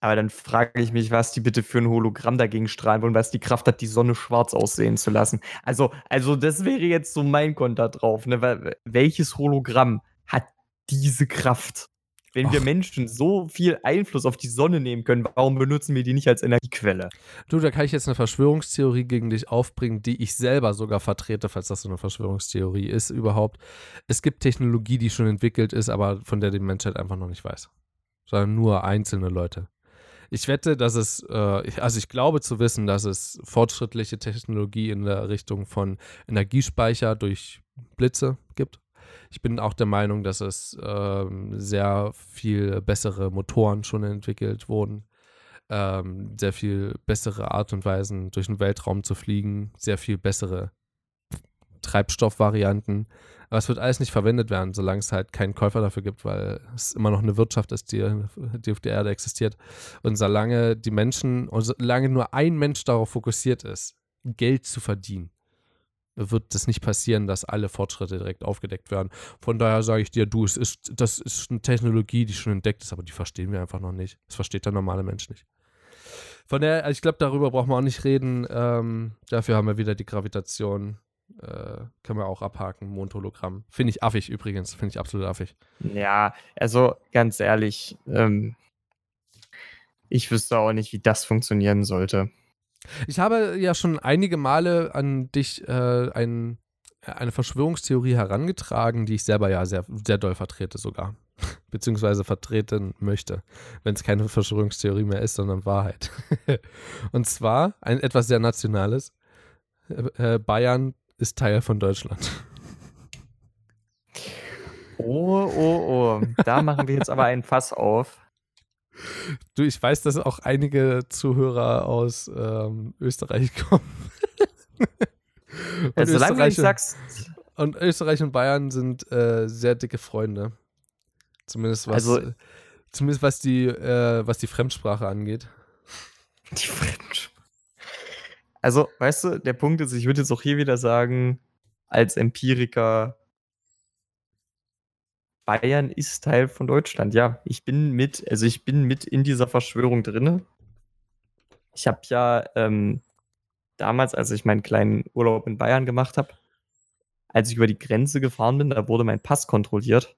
[SPEAKER 2] Aber dann frage ich mich, was die bitte für ein Hologramm dagegen strahlen wollen, was die Kraft hat, die Sonne schwarz aussehen zu lassen. Also, also das wäre jetzt so mein Konter drauf. Ne? Welches Hologramm hat diese Kraft? Wenn Och. wir Menschen so viel Einfluss auf die Sonne nehmen können, warum benutzen wir die nicht als Energiequelle?
[SPEAKER 3] Du, da kann ich jetzt eine Verschwörungstheorie gegen dich aufbringen, die ich selber sogar vertrete, falls das so eine Verschwörungstheorie ist überhaupt. Es gibt Technologie, die schon entwickelt ist, aber von der die Menschheit einfach noch nicht weiß. Sondern nur einzelne Leute. Ich wette, dass es, äh, also ich glaube zu wissen, dass es fortschrittliche Technologie in der Richtung von Energiespeicher durch Blitze gibt. Ich bin auch der Meinung, dass es ähm, sehr viel bessere Motoren schon entwickelt wurden. Ähm, sehr viel bessere Art und Weisen, durch den Weltraum zu fliegen, sehr viel bessere Treibstoffvarianten. Aber es wird alles nicht verwendet werden, solange es halt keinen Käufer dafür gibt, weil es immer noch eine Wirtschaft ist, die, die auf der Erde existiert. Und solange die Menschen, und solange nur ein Mensch darauf fokussiert ist, Geld zu verdienen, wird es nicht passieren, dass alle Fortschritte direkt aufgedeckt werden. Von daher sage ich dir, du, es ist, das ist eine Technologie, die schon entdeckt ist, aber die verstehen wir einfach noch nicht. Das versteht der normale Mensch nicht. Von daher, also ich glaube, darüber brauchen wir auch nicht reden. Ähm, dafür haben wir wieder die Gravitation. Äh, können wir auch abhaken, Mondhologramm. Finde ich affig übrigens, finde ich absolut affig.
[SPEAKER 2] Ja, also ganz ehrlich, ähm, ich wüsste auch nicht, wie das funktionieren sollte.
[SPEAKER 3] Ich habe ja schon einige Male an dich äh, ein, eine Verschwörungstheorie herangetragen, die ich selber ja sehr, sehr doll vertrete sogar. Beziehungsweise vertreten möchte, wenn es keine Verschwörungstheorie mehr ist, sondern Wahrheit. Und zwar ein etwas sehr Nationales. Äh, äh, Bayern ist Teil von Deutschland.
[SPEAKER 2] Oh, oh, oh. Da machen wir jetzt aber ein Fass auf.
[SPEAKER 3] Du, ich weiß, dass auch einige Zuhörer aus ähm, Österreich kommen. Und
[SPEAKER 2] Also, solange du nicht
[SPEAKER 3] Österreich-
[SPEAKER 2] sagst,
[SPEAKER 3] Und Österreich und Bayern sind äh, sehr dicke Freunde. Zumindest was,
[SPEAKER 2] Also-
[SPEAKER 3] zumindest was die, äh, was die Fremdsprache angeht.
[SPEAKER 2] die Fremdsprache. Also, weißt du, der Punkt ist, ich würde jetzt auch hier wieder sagen, als Empiriker, Bayern ist Teil von Deutschland. Ja, ich bin mit, also ich bin mit in dieser Verschwörung drinne. Ich habe ja ähm, damals, als ich meinen kleinen Urlaub in Bayern gemacht habe, als ich über die Grenze gefahren bin, da wurde mein Pass kontrolliert.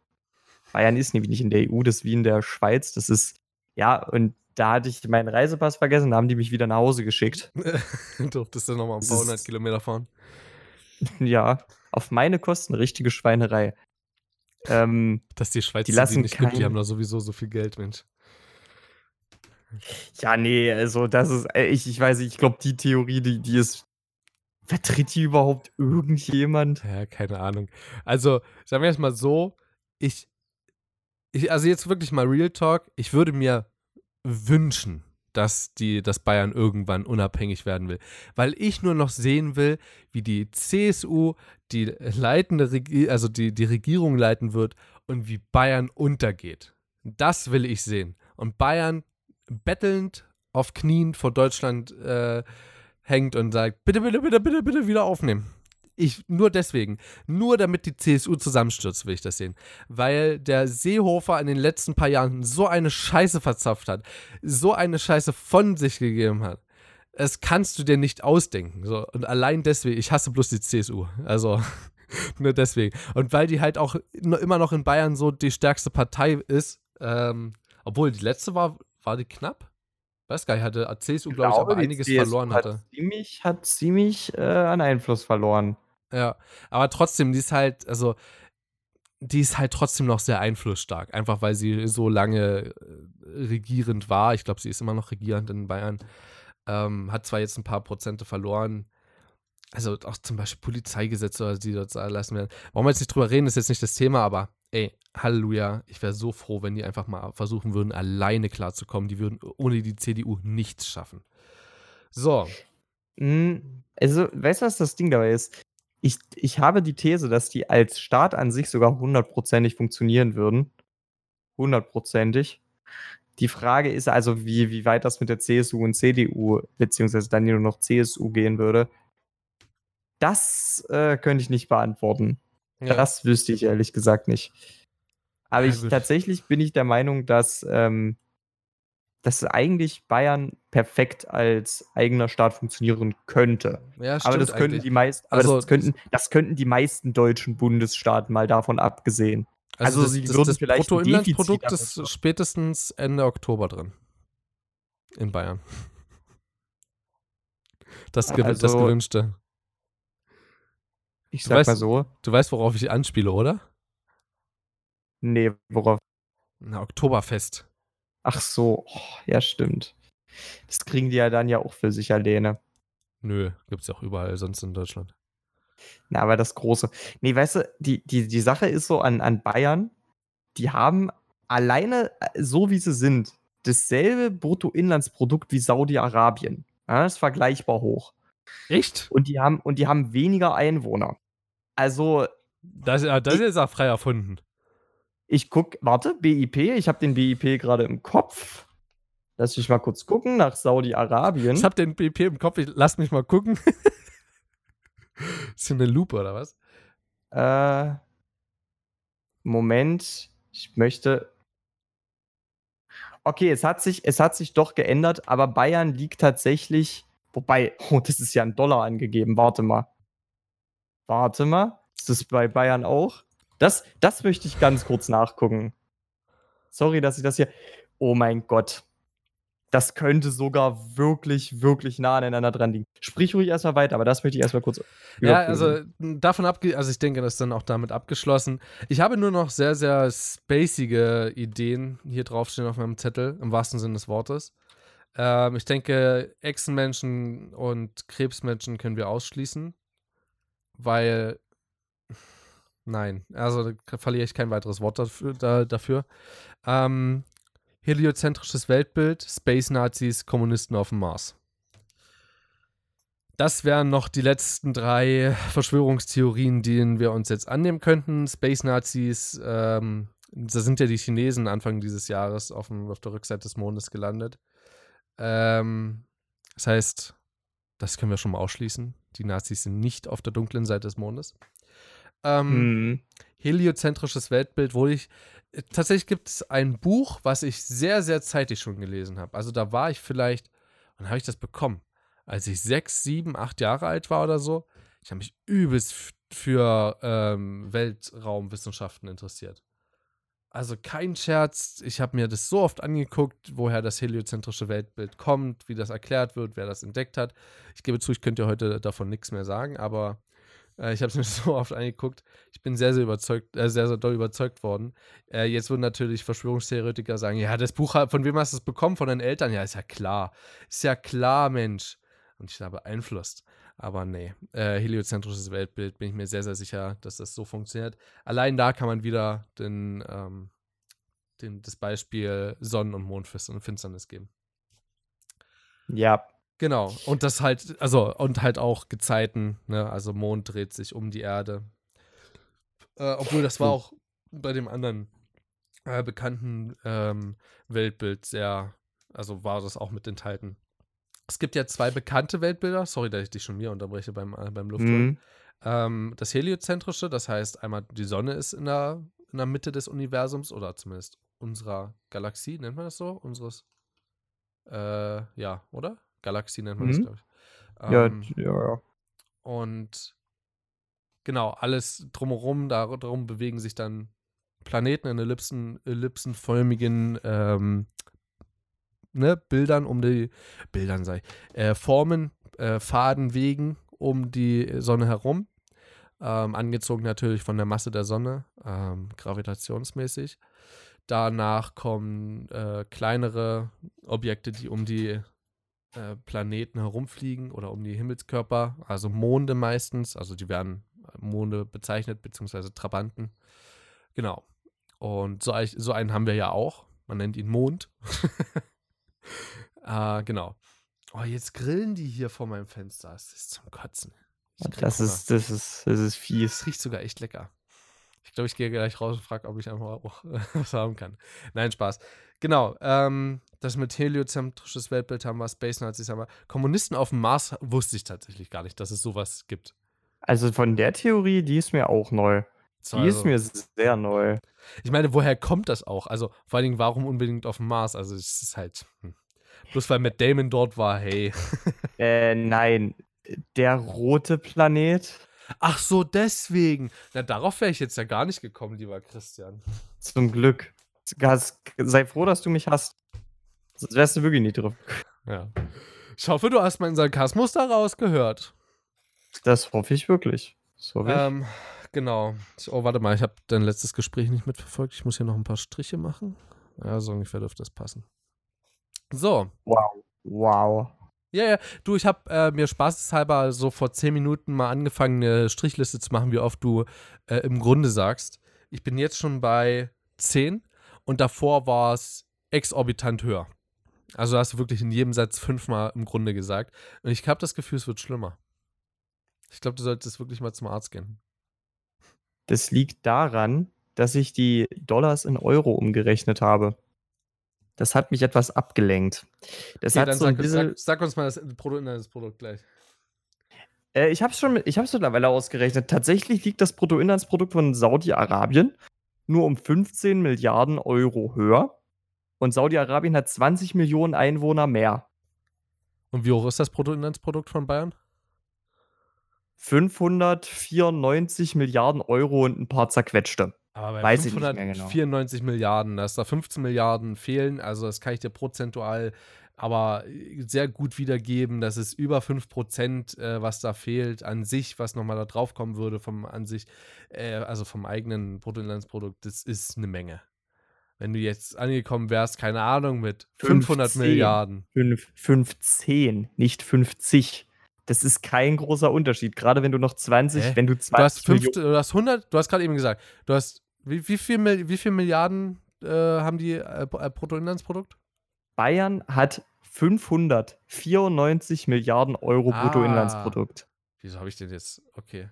[SPEAKER 2] Bayern ist nämlich nicht in der EU, das ist wie in der Schweiz. Das ist, ja, und da hatte ich meinen Reisepass vergessen, da haben die mich wieder nach Hause geschickt.
[SPEAKER 3] Durftest du nochmal ein paar hundert Kilometer fahren?
[SPEAKER 2] Ja, auf meine Kosten, richtige Schweinerei. Ähm,
[SPEAKER 3] Dass die Schweiz
[SPEAKER 2] Die
[SPEAKER 3] die
[SPEAKER 2] lassen
[SPEAKER 3] nicht gibt, die
[SPEAKER 2] kein-
[SPEAKER 3] haben da sowieso so viel Geld, Mensch.
[SPEAKER 2] ja, nee, also das ist, äh, ich, ich weiß nicht, ich glaube, die Theorie, die, die ist, vertritt die überhaupt irgendjemand?
[SPEAKER 3] Ja, keine Ahnung. Also, sagen wir jetzt mal so, ich, ich, also jetzt wirklich mal Real Talk, ich würde mir wünschen, dass die, dass Bayern irgendwann unabhängig werden will. Weil ich nur noch sehen will, wie die CSU die leitende Regi also die, die Regierung leiten wird und wie Bayern untergeht. Das will ich sehen. Und Bayern bettelnd auf Knien vor Deutschland äh, hängt und sagt, bitte, bitte, bitte, bitte, bitte wieder aufnehmen. Ich, nur deswegen, nur damit die CSU zusammenstürzt, will ich das sehen. Weil der Seehofer in den letzten paar Jahren so eine Scheiße verzapft hat, so eine Scheiße von sich gegeben hat. Das kannst du dir nicht ausdenken. So. Und allein deswegen, ich hasse bloß die CSU. Also, nur deswegen. Und weil die halt auch immer noch in Bayern so die stärkste Partei ist, ähm, obwohl die letzte war, war die knapp? Weiß gar nicht, hatte CSU, glaube ich, aber
[SPEAKER 2] die
[SPEAKER 3] einiges
[SPEAKER 2] CSU
[SPEAKER 3] verloren
[SPEAKER 2] hat
[SPEAKER 3] hatte.
[SPEAKER 2] Ziemlich, hat ziemlich äh, an Einfluss verloren.
[SPEAKER 3] Ja, aber trotzdem, die ist halt, also, die ist halt trotzdem noch sehr einflussstark. Einfach weil sie so lange äh, regierend war. Ich glaube, sie ist immer noch regierend in Bayern. Ähm, hat zwar jetzt ein paar Prozente verloren. Also auch zum Beispiel Polizeigesetze, oder die dort erlassen werden. Wollen wir jetzt nicht drüber reden, ist jetzt nicht das Thema, aber ey, Halleluja. Ich wäre so froh, wenn die einfach mal versuchen würden, alleine klarzukommen. Die würden ohne die CDU nichts schaffen. So,
[SPEAKER 2] Mm, Also, weißt du, was das Ding dabei ist? Ich, ich habe die These, dass die als Staat an sich sogar hundertprozentig funktionieren würden. Hundertprozentig. Die Frage ist also, wie, wie weit das mit der CSU und CDU, beziehungsweise dann nur noch CSU gehen würde. Das äh, könnte ich nicht beantworten.
[SPEAKER 3] ja.
[SPEAKER 2] Das wüsste ich ehrlich gesagt nicht. Aber ich, tatsächlich bin ich der Meinung, dass, ähm, dass eigentlich Bayern perfekt als eigener Staat funktionieren könnte.
[SPEAKER 3] ja,
[SPEAKER 2] Aber das könnten
[SPEAKER 3] eigentlich.
[SPEAKER 2] die meisten, aber
[SPEAKER 3] Also,
[SPEAKER 2] das könnten, das könnten die meisten deutschen Bundesstaaten mal davon abgesehen.
[SPEAKER 3] Also,
[SPEAKER 2] Also
[SPEAKER 3] das, das, das Bruttoinlandsprodukt ist spätestens Ende Oktober drin. In Bayern. Das, gew das
[SPEAKER 2] Also-
[SPEAKER 3] Gewünschte.
[SPEAKER 2] Ich sag
[SPEAKER 3] weißt-
[SPEAKER 2] mal so.
[SPEAKER 3] Du weißt, worauf ich anspiele, oder?
[SPEAKER 2] Nee, worauf?
[SPEAKER 3] Na, Oktoberfest.
[SPEAKER 2] Ach so, oh, ja, stimmt. Das kriegen die ja dann ja auch für sich alleine.
[SPEAKER 3] Nö, gibt's ja auch überall sonst in Deutschland.
[SPEAKER 2] Na, aber das Große. Nee, weißt du, die, die, die Sache ist so an, an Bayern, die haben alleine äh, so wie sie sind, dasselbe Bruttoinlandsprodukt wie Saudi-Arabien. Ja, das ist vergleichbar hoch.
[SPEAKER 3] Echt?
[SPEAKER 2] Und die haben, und die haben weniger Einwohner. Also,
[SPEAKER 3] Das, ja, das ist jetzt auch frei erfunden.
[SPEAKER 2] ich guck, warte, BIP, ich habe den BIP gerade im Kopf. Lass mich mal kurz gucken nach Saudi-Arabien.
[SPEAKER 3] Ich hab den BP im Kopf, ich, lass mich mal gucken. ist eine Lupe oder was?
[SPEAKER 2] Äh, Moment, ich möchte. Okay, es hat sich, es hat sich doch geändert, aber Bayern liegt tatsächlich. Wobei, oh, das ist ja ein Dollar angegeben. Warte mal. Warte mal. Ist das bei Bayern auch? Das, das möchte ich ganz kurz nachgucken. Sorry, dass ich das hier. Oh mein Gott. Das könnte sogar wirklich, wirklich nah aneinander dran liegen. Sprich ruhig erstmal weiter, aber das möchte ich erstmal kurz.
[SPEAKER 3] Ja, also davon abge also ich denke, das ist dann auch damit abgeschlossen. Ich habe nur noch sehr, sehr spacige Ideen hier draufstehen auf meinem Zettel, im wahrsten Sinne des Wortes. Ähm, ich denke, Echsenmenschen und Krebsmenschen können wir ausschließen, weil nein, also da verliere ich kein weiteres Wort dafür. Da, dafür. Ähm, heliozentrisches Weltbild, Space Nazis, Kommunisten auf dem Mars. Das wären noch die letzten drei Verschwörungstheorien, denen wir uns jetzt annehmen könnten. Space Nazis, ähm, da sind ja die Chinesen Anfang dieses Jahres auf, dem, auf der Rückseite des Mondes gelandet. Ähm, das heißt, das können wir schon mal ausschließen. Die Nazis sind nicht auf der dunklen Seite des Mondes. Ähm,
[SPEAKER 2] Hm.
[SPEAKER 3] heliozentrisches Weltbild, wo ich tatsächlich gibt es ein Buch, was ich sehr, sehr zeitig schon gelesen habe. Also da war ich vielleicht, wann habe ich das bekommen? Als ich sechs, sieben, acht Jahre alt war oder so. Ich habe mich übelst für ähm, Weltraumwissenschaften interessiert. Also kein Scherz, ich habe mir das so oft angeguckt, woher das heliozentrische Weltbild kommt, wie das erklärt wird, wer das entdeckt hat. Ich gebe zu, ich könnte heute davon nichts mehr sagen, aber äh, ich habe es mir so oft angeguckt. Ich bin sehr, sehr überzeugt, äh, sehr, sehr doll überzeugt worden. Äh, jetzt würden natürlich Verschwörungstheoretiker sagen, ja, das Buch, von wem hast du es bekommen? Von deinen Eltern? Ja, ist ja klar. Ist ja klar, Mensch. Und ich habe beeinflusst. Aber nee, äh, heliozentrisches Weltbild bin ich mir sehr, sehr sicher, dass das so funktioniert. Allein da kann man wieder den, ähm, den, das Beispiel Sonnen- und Mondfinsternis geben.
[SPEAKER 2] Ja,
[SPEAKER 3] Genau. Und das halt, also, und halt auch Gezeiten, ne? Also Mond dreht sich um die Erde. Äh, obwohl das war auch bei dem anderen äh, bekannten ähm, Weltbild sehr, also war das auch mit enthalten. Es gibt ja zwei bekannte Weltbilder, sorry, dass ich dich schon wieder unterbreche beim, äh, beim Luftholen.
[SPEAKER 2] hm.
[SPEAKER 3] Ähm, das heliozentrische, das heißt einmal die Sonne ist in der, in der Mitte des Universums oder zumindest unserer Galaxie, nennt man das so? Unseres, äh, ja, oder? Galaxie nennt man das,
[SPEAKER 2] Mhm.
[SPEAKER 3] glaube ich.
[SPEAKER 2] ja,
[SPEAKER 3] Ähm,
[SPEAKER 2] ja, ja.
[SPEAKER 3] und genau, alles drumherum, darum bewegen sich dann Planeten in Ellipsen, ellipsenförmigen ähm, ne, Bildern um die, Bildern sei, äh, Formen, äh, Fadenwegen um die Sonne herum. Ähm, angezogen natürlich von der Masse der Sonne, ähm, gravitationsmäßig. Danach kommen äh, kleinere Objekte, die um die äh, Planeten herumfliegen oder um die Himmelskörper, also Monde meistens, also die werden Monde bezeichnet, beziehungsweise Trabanten. Genau. Und so, so einen haben wir ja auch. Man nennt ihn Mond. äh, genau. Oh, jetzt grillen die hier vor meinem Fenster. Das ist zum Kotzen.
[SPEAKER 2] Das ist, das ist, das ist
[SPEAKER 3] Es
[SPEAKER 2] fies.
[SPEAKER 3] riecht sogar echt lecker. Ich glaube, ich gehe gleich raus und frage, ob ich einfach auch was haben kann. Nein, Spaß. Genau, ähm, das mit heliozentrisches Weltbild haben wir, Space Nazis haben wir. Kommunisten auf dem Mars wusste ich tatsächlich gar nicht, dass es sowas gibt.
[SPEAKER 2] Also von der Theorie, die ist mir auch neu. Die
[SPEAKER 3] war
[SPEAKER 2] ist
[SPEAKER 3] also-
[SPEAKER 2] mir sehr neu.
[SPEAKER 3] Ich meine, woher kommt das auch? Also vor allen Dingen, warum unbedingt auf dem Mars? Also es ist halt, hm. bloß weil Matt Damon dort war, hey.
[SPEAKER 2] Äh, nein. Der rote Planet.
[SPEAKER 3] Ach so, deswegen. Na, darauf wäre ich jetzt ja gar nicht gekommen, lieber Christian.
[SPEAKER 2] Zum Glück. Sei froh, dass du mich hast. Sonst wärst du wirklich nie drauf.
[SPEAKER 3] Ja. Ich hoffe, du hast meinen Sarkasmus da rausgehört.
[SPEAKER 2] Das hoffe ich wirklich. Hoffe ich.
[SPEAKER 3] Ähm, genau. Oh, warte mal, ich habe dein letztes Gespräch nicht mitverfolgt. Ich muss hier noch ein paar Striche machen. Ja, so ungefähr dürfte das passen. So,
[SPEAKER 2] wow. Wow.
[SPEAKER 3] Ja, ja, du, ich habe äh, mir spaßeshalber so vor zehn Minuten mal angefangen, eine Strichliste zu machen, wie oft du äh, im Grunde sagst. Ich bin jetzt schon bei 10 und davor war es exorbitant höher. Also hast du wirklich in jedem Satz fünfmal im Grunde gesagt. Und ich habe das Gefühl, es wird schlimmer. Ich glaube, du solltest wirklich mal zum Arzt gehen.
[SPEAKER 2] Das liegt daran, dass ich die Dollars in Euro umgerechnet habe. Das hat mich etwas abgelenkt. Das
[SPEAKER 3] Okay,
[SPEAKER 2] hat so ein
[SPEAKER 3] sag,
[SPEAKER 2] bisschen.
[SPEAKER 3] sag, sag uns mal das Produkt, das Produkt gleich.
[SPEAKER 2] Äh, ich habe es schon, ich habe es mittlerweile ausgerechnet. Tatsächlich liegt das Bruttoinlandsprodukt von Saudi-Arabien nur um 15 Milliarden Euro höher. Und Saudi-Arabien hat 20 Millionen Einwohner mehr.
[SPEAKER 3] Und wie hoch ist das Bruttoinlandsprodukt von Bayern?
[SPEAKER 2] 594 Milliarden Euro und ein paar zerquetschte.
[SPEAKER 3] Aber bei
[SPEAKER 2] Weiß ich nicht mehr genau.
[SPEAKER 3] 594 Milliarden, dass da 15 Milliarden fehlen, also das kann ich dir prozentual aber sehr gut wiedergeben. Das ist über 5%, äh, was da fehlt an sich, was nochmal da drauf kommen würde vom an sich, äh, also vom eigenen Bruttoinlandsprodukt. Das ist eine Menge. Wenn du jetzt angekommen wärst, keine Ahnung, mit 500
[SPEAKER 2] 15.
[SPEAKER 3] Milliarden.
[SPEAKER 2] Fünf- 15, nicht 50. Das ist kein großer Unterschied. Gerade wenn du noch 20,
[SPEAKER 3] Hä?
[SPEAKER 2] wenn du 20
[SPEAKER 3] Du hast, fünf,
[SPEAKER 2] Millionen-
[SPEAKER 3] du hast 100, du hast gerade eben gesagt, du hast, wie, wie, viel, wie viel Milliarden äh, haben die äh, äh, Bruttoinlandsprodukt?
[SPEAKER 2] Bayern hat 594 Milliarden Euro
[SPEAKER 3] Ah.
[SPEAKER 2] Bruttoinlandsprodukt.
[SPEAKER 3] Wieso habe ich den jetzt? Okay.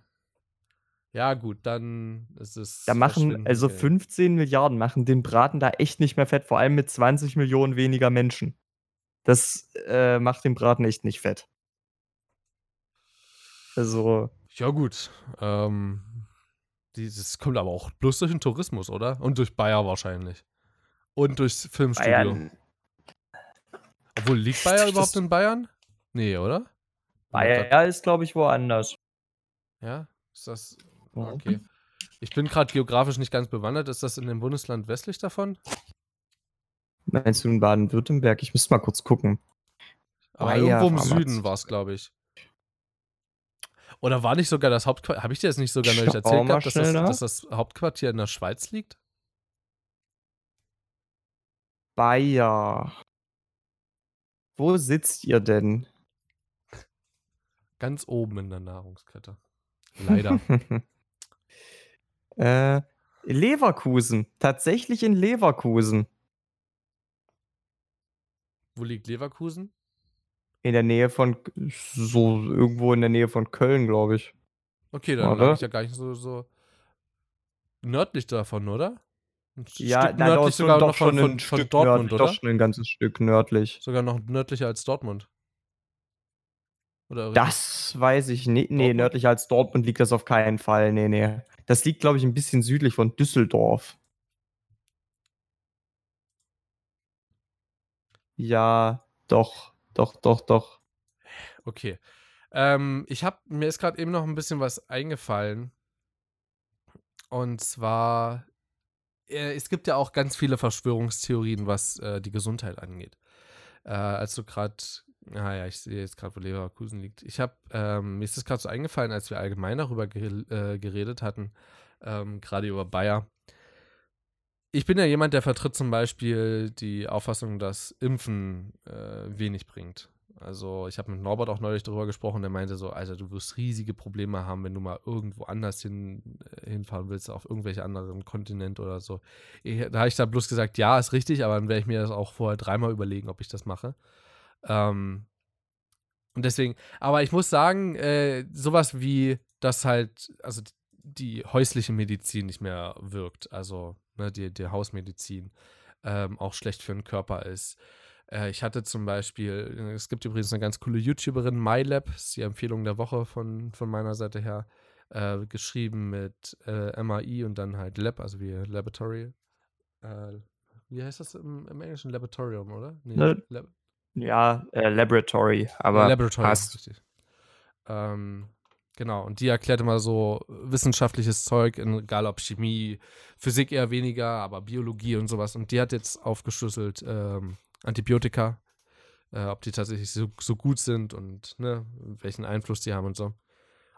[SPEAKER 3] Ja, gut, dann ist es.
[SPEAKER 2] Da machen also
[SPEAKER 3] viel.
[SPEAKER 2] 15 Milliarden machen den Braten da echt nicht mehr fett, vor allem mit 20 Millionen weniger Menschen. Das äh, macht den Braten echt nicht fett. Also,
[SPEAKER 3] Ja, gut. Ähm, dieses kommt aber auch bloß durch den Tourismus, oder? Und durch Bayer wahrscheinlich. Und durchs Filmstudio.
[SPEAKER 2] Bayern,
[SPEAKER 3] Obwohl, liegt Bayer
[SPEAKER 2] Das-
[SPEAKER 3] überhaupt in Bayern? Nee, oder?
[SPEAKER 2] Bayer ist, glaube ich, woanders.
[SPEAKER 3] Ja, ist das.
[SPEAKER 2] Mhm.
[SPEAKER 3] Okay. Ich bin gerade geografisch nicht ganz bewandert. Ist das in dem Bundesland westlich davon?
[SPEAKER 2] Meinst du in Baden-Württemberg? Ich müsste mal kurz gucken.
[SPEAKER 3] Aber
[SPEAKER 2] Bayer
[SPEAKER 3] irgendwo im
[SPEAKER 2] Pharmaz-
[SPEAKER 3] Süden war es, glaube ich. Oder war nicht sogar das Hauptquartier? Habe ich dir das nicht sogar neulich erzählt gehabt, dass das, dass das Hauptquartier in der Schweiz liegt?
[SPEAKER 2] Bayer. Wo sitzt ihr denn?
[SPEAKER 3] Ganz oben in der Nahrungskette. Leider.
[SPEAKER 2] äh, Leverkusen. Tatsächlich in Leverkusen.
[SPEAKER 3] Wo liegt Leverkusen?
[SPEAKER 2] In der Nähe von, so irgendwo in der Nähe von Köln, glaube ich.
[SPEAKER 3] Okay, dann lag ich ja gar nicht so, so nördlich davon, oder? Ein
[SPEAKER 2] Ja,
[SPEAKER 3] Stück nördlich sogar
[SPEAKER 2] doch
[SPEAKER 3] noch von,
[SPEAKER 2] schon
[SPEAKER 3] von, von
[SPEAKER 2] Stück
[SPEAKER 3] Dortmund,
[SPEAKER 2] nördlich,
[SPEAKER 3] oder?
[SPEAKER 2] Doch schon ein ganzes Stück nördlich.
[SPEAKER 3] Sogar noch nördlicher als Dortmund. Oder
[SPEAKER 2] Das weiß ich nicht. Nee,
[SPEAKER 3] Dortmund?
[SPEAKER 2] nördlicher als Dortmund liegt das auf keinen Fall. Nee, nee. Das liegt, glaube ich, ein bisschen südlich von Düsseldorf. Ja, doch, doch, doch, doch.
[SPEAKER 3] Okay. Ähm, ich habe mir ist gerade eben noch ein bisschen was eingefallen. Und zwar, äh, es gibt ja auch ganz viele Verschwörungstheorien, was äh, die Gesundheit angeht. Äh, als du gerade, naja, ich sehe jetzt gerade, wo Leverkusen liegt. Ich habe, ähm, mir ist das gerade so eingefallen, als wir allgemein darüber gere äh, geredet hatten, ähm, gerade über Bayer. Ich bin ja jemand, der vertritt zum Beispiel die Auffassung, dass Impfen äh, wenig bringt. Also ich habe mit Norbert auch neulich darüber gesprochen, der meinte so, Alter, du wirst riesige Probleme haben, wenn du mal irgendwo anders hin, äh, hinfahren willst, auf irgendwelche anderen Kontinent oder so. Ich, da habe ich da bloß gesagt, ja, ist richtig, aber dann werde ich mir das auch vorher dreimal überlegen, ob ich das mache. Ähm, und deswegen, aber ich muss sagen, äh, sowas wie, dass halt, also die häusliche Medizin nicht mehr wirkt, also ne, die, die Hausmedizin ähm, auch schlecht für den Körper ist. Äh, ich hatte zum Beispiel, äh, es gibt übrigens eine ganz coole YouTuberin, MyLab, ist die Empfehlung der Woche von, von meiner Seite her, äh, geschrieben mit äh, MAI und dann halt Lab, also wie Laboratory. Äh, wie heißt das im, im Englischen? Laboratorium, oder? Nee,
[SPEAKER 2] Ne,
[SPEAKER 3] Lab
[SPEAKER 2] Ja, äh, Laboratory, aber
[SPEAKER 3] Laboratory,
[SPEAKER 2] passt.
[SPEAKER 3] richtig. Ähm, genau, und die erklärt immer so wissenschaftliches Zeug, in, egal ob Chemie, Physik eher weniger, aber Biologie und sowas. Und die hat jetzt aufgeschlüsselt ähm, Antibiotika, äh, ob die tatsächlich so, so gut sind und ne, welchen Einfluss die haben und so.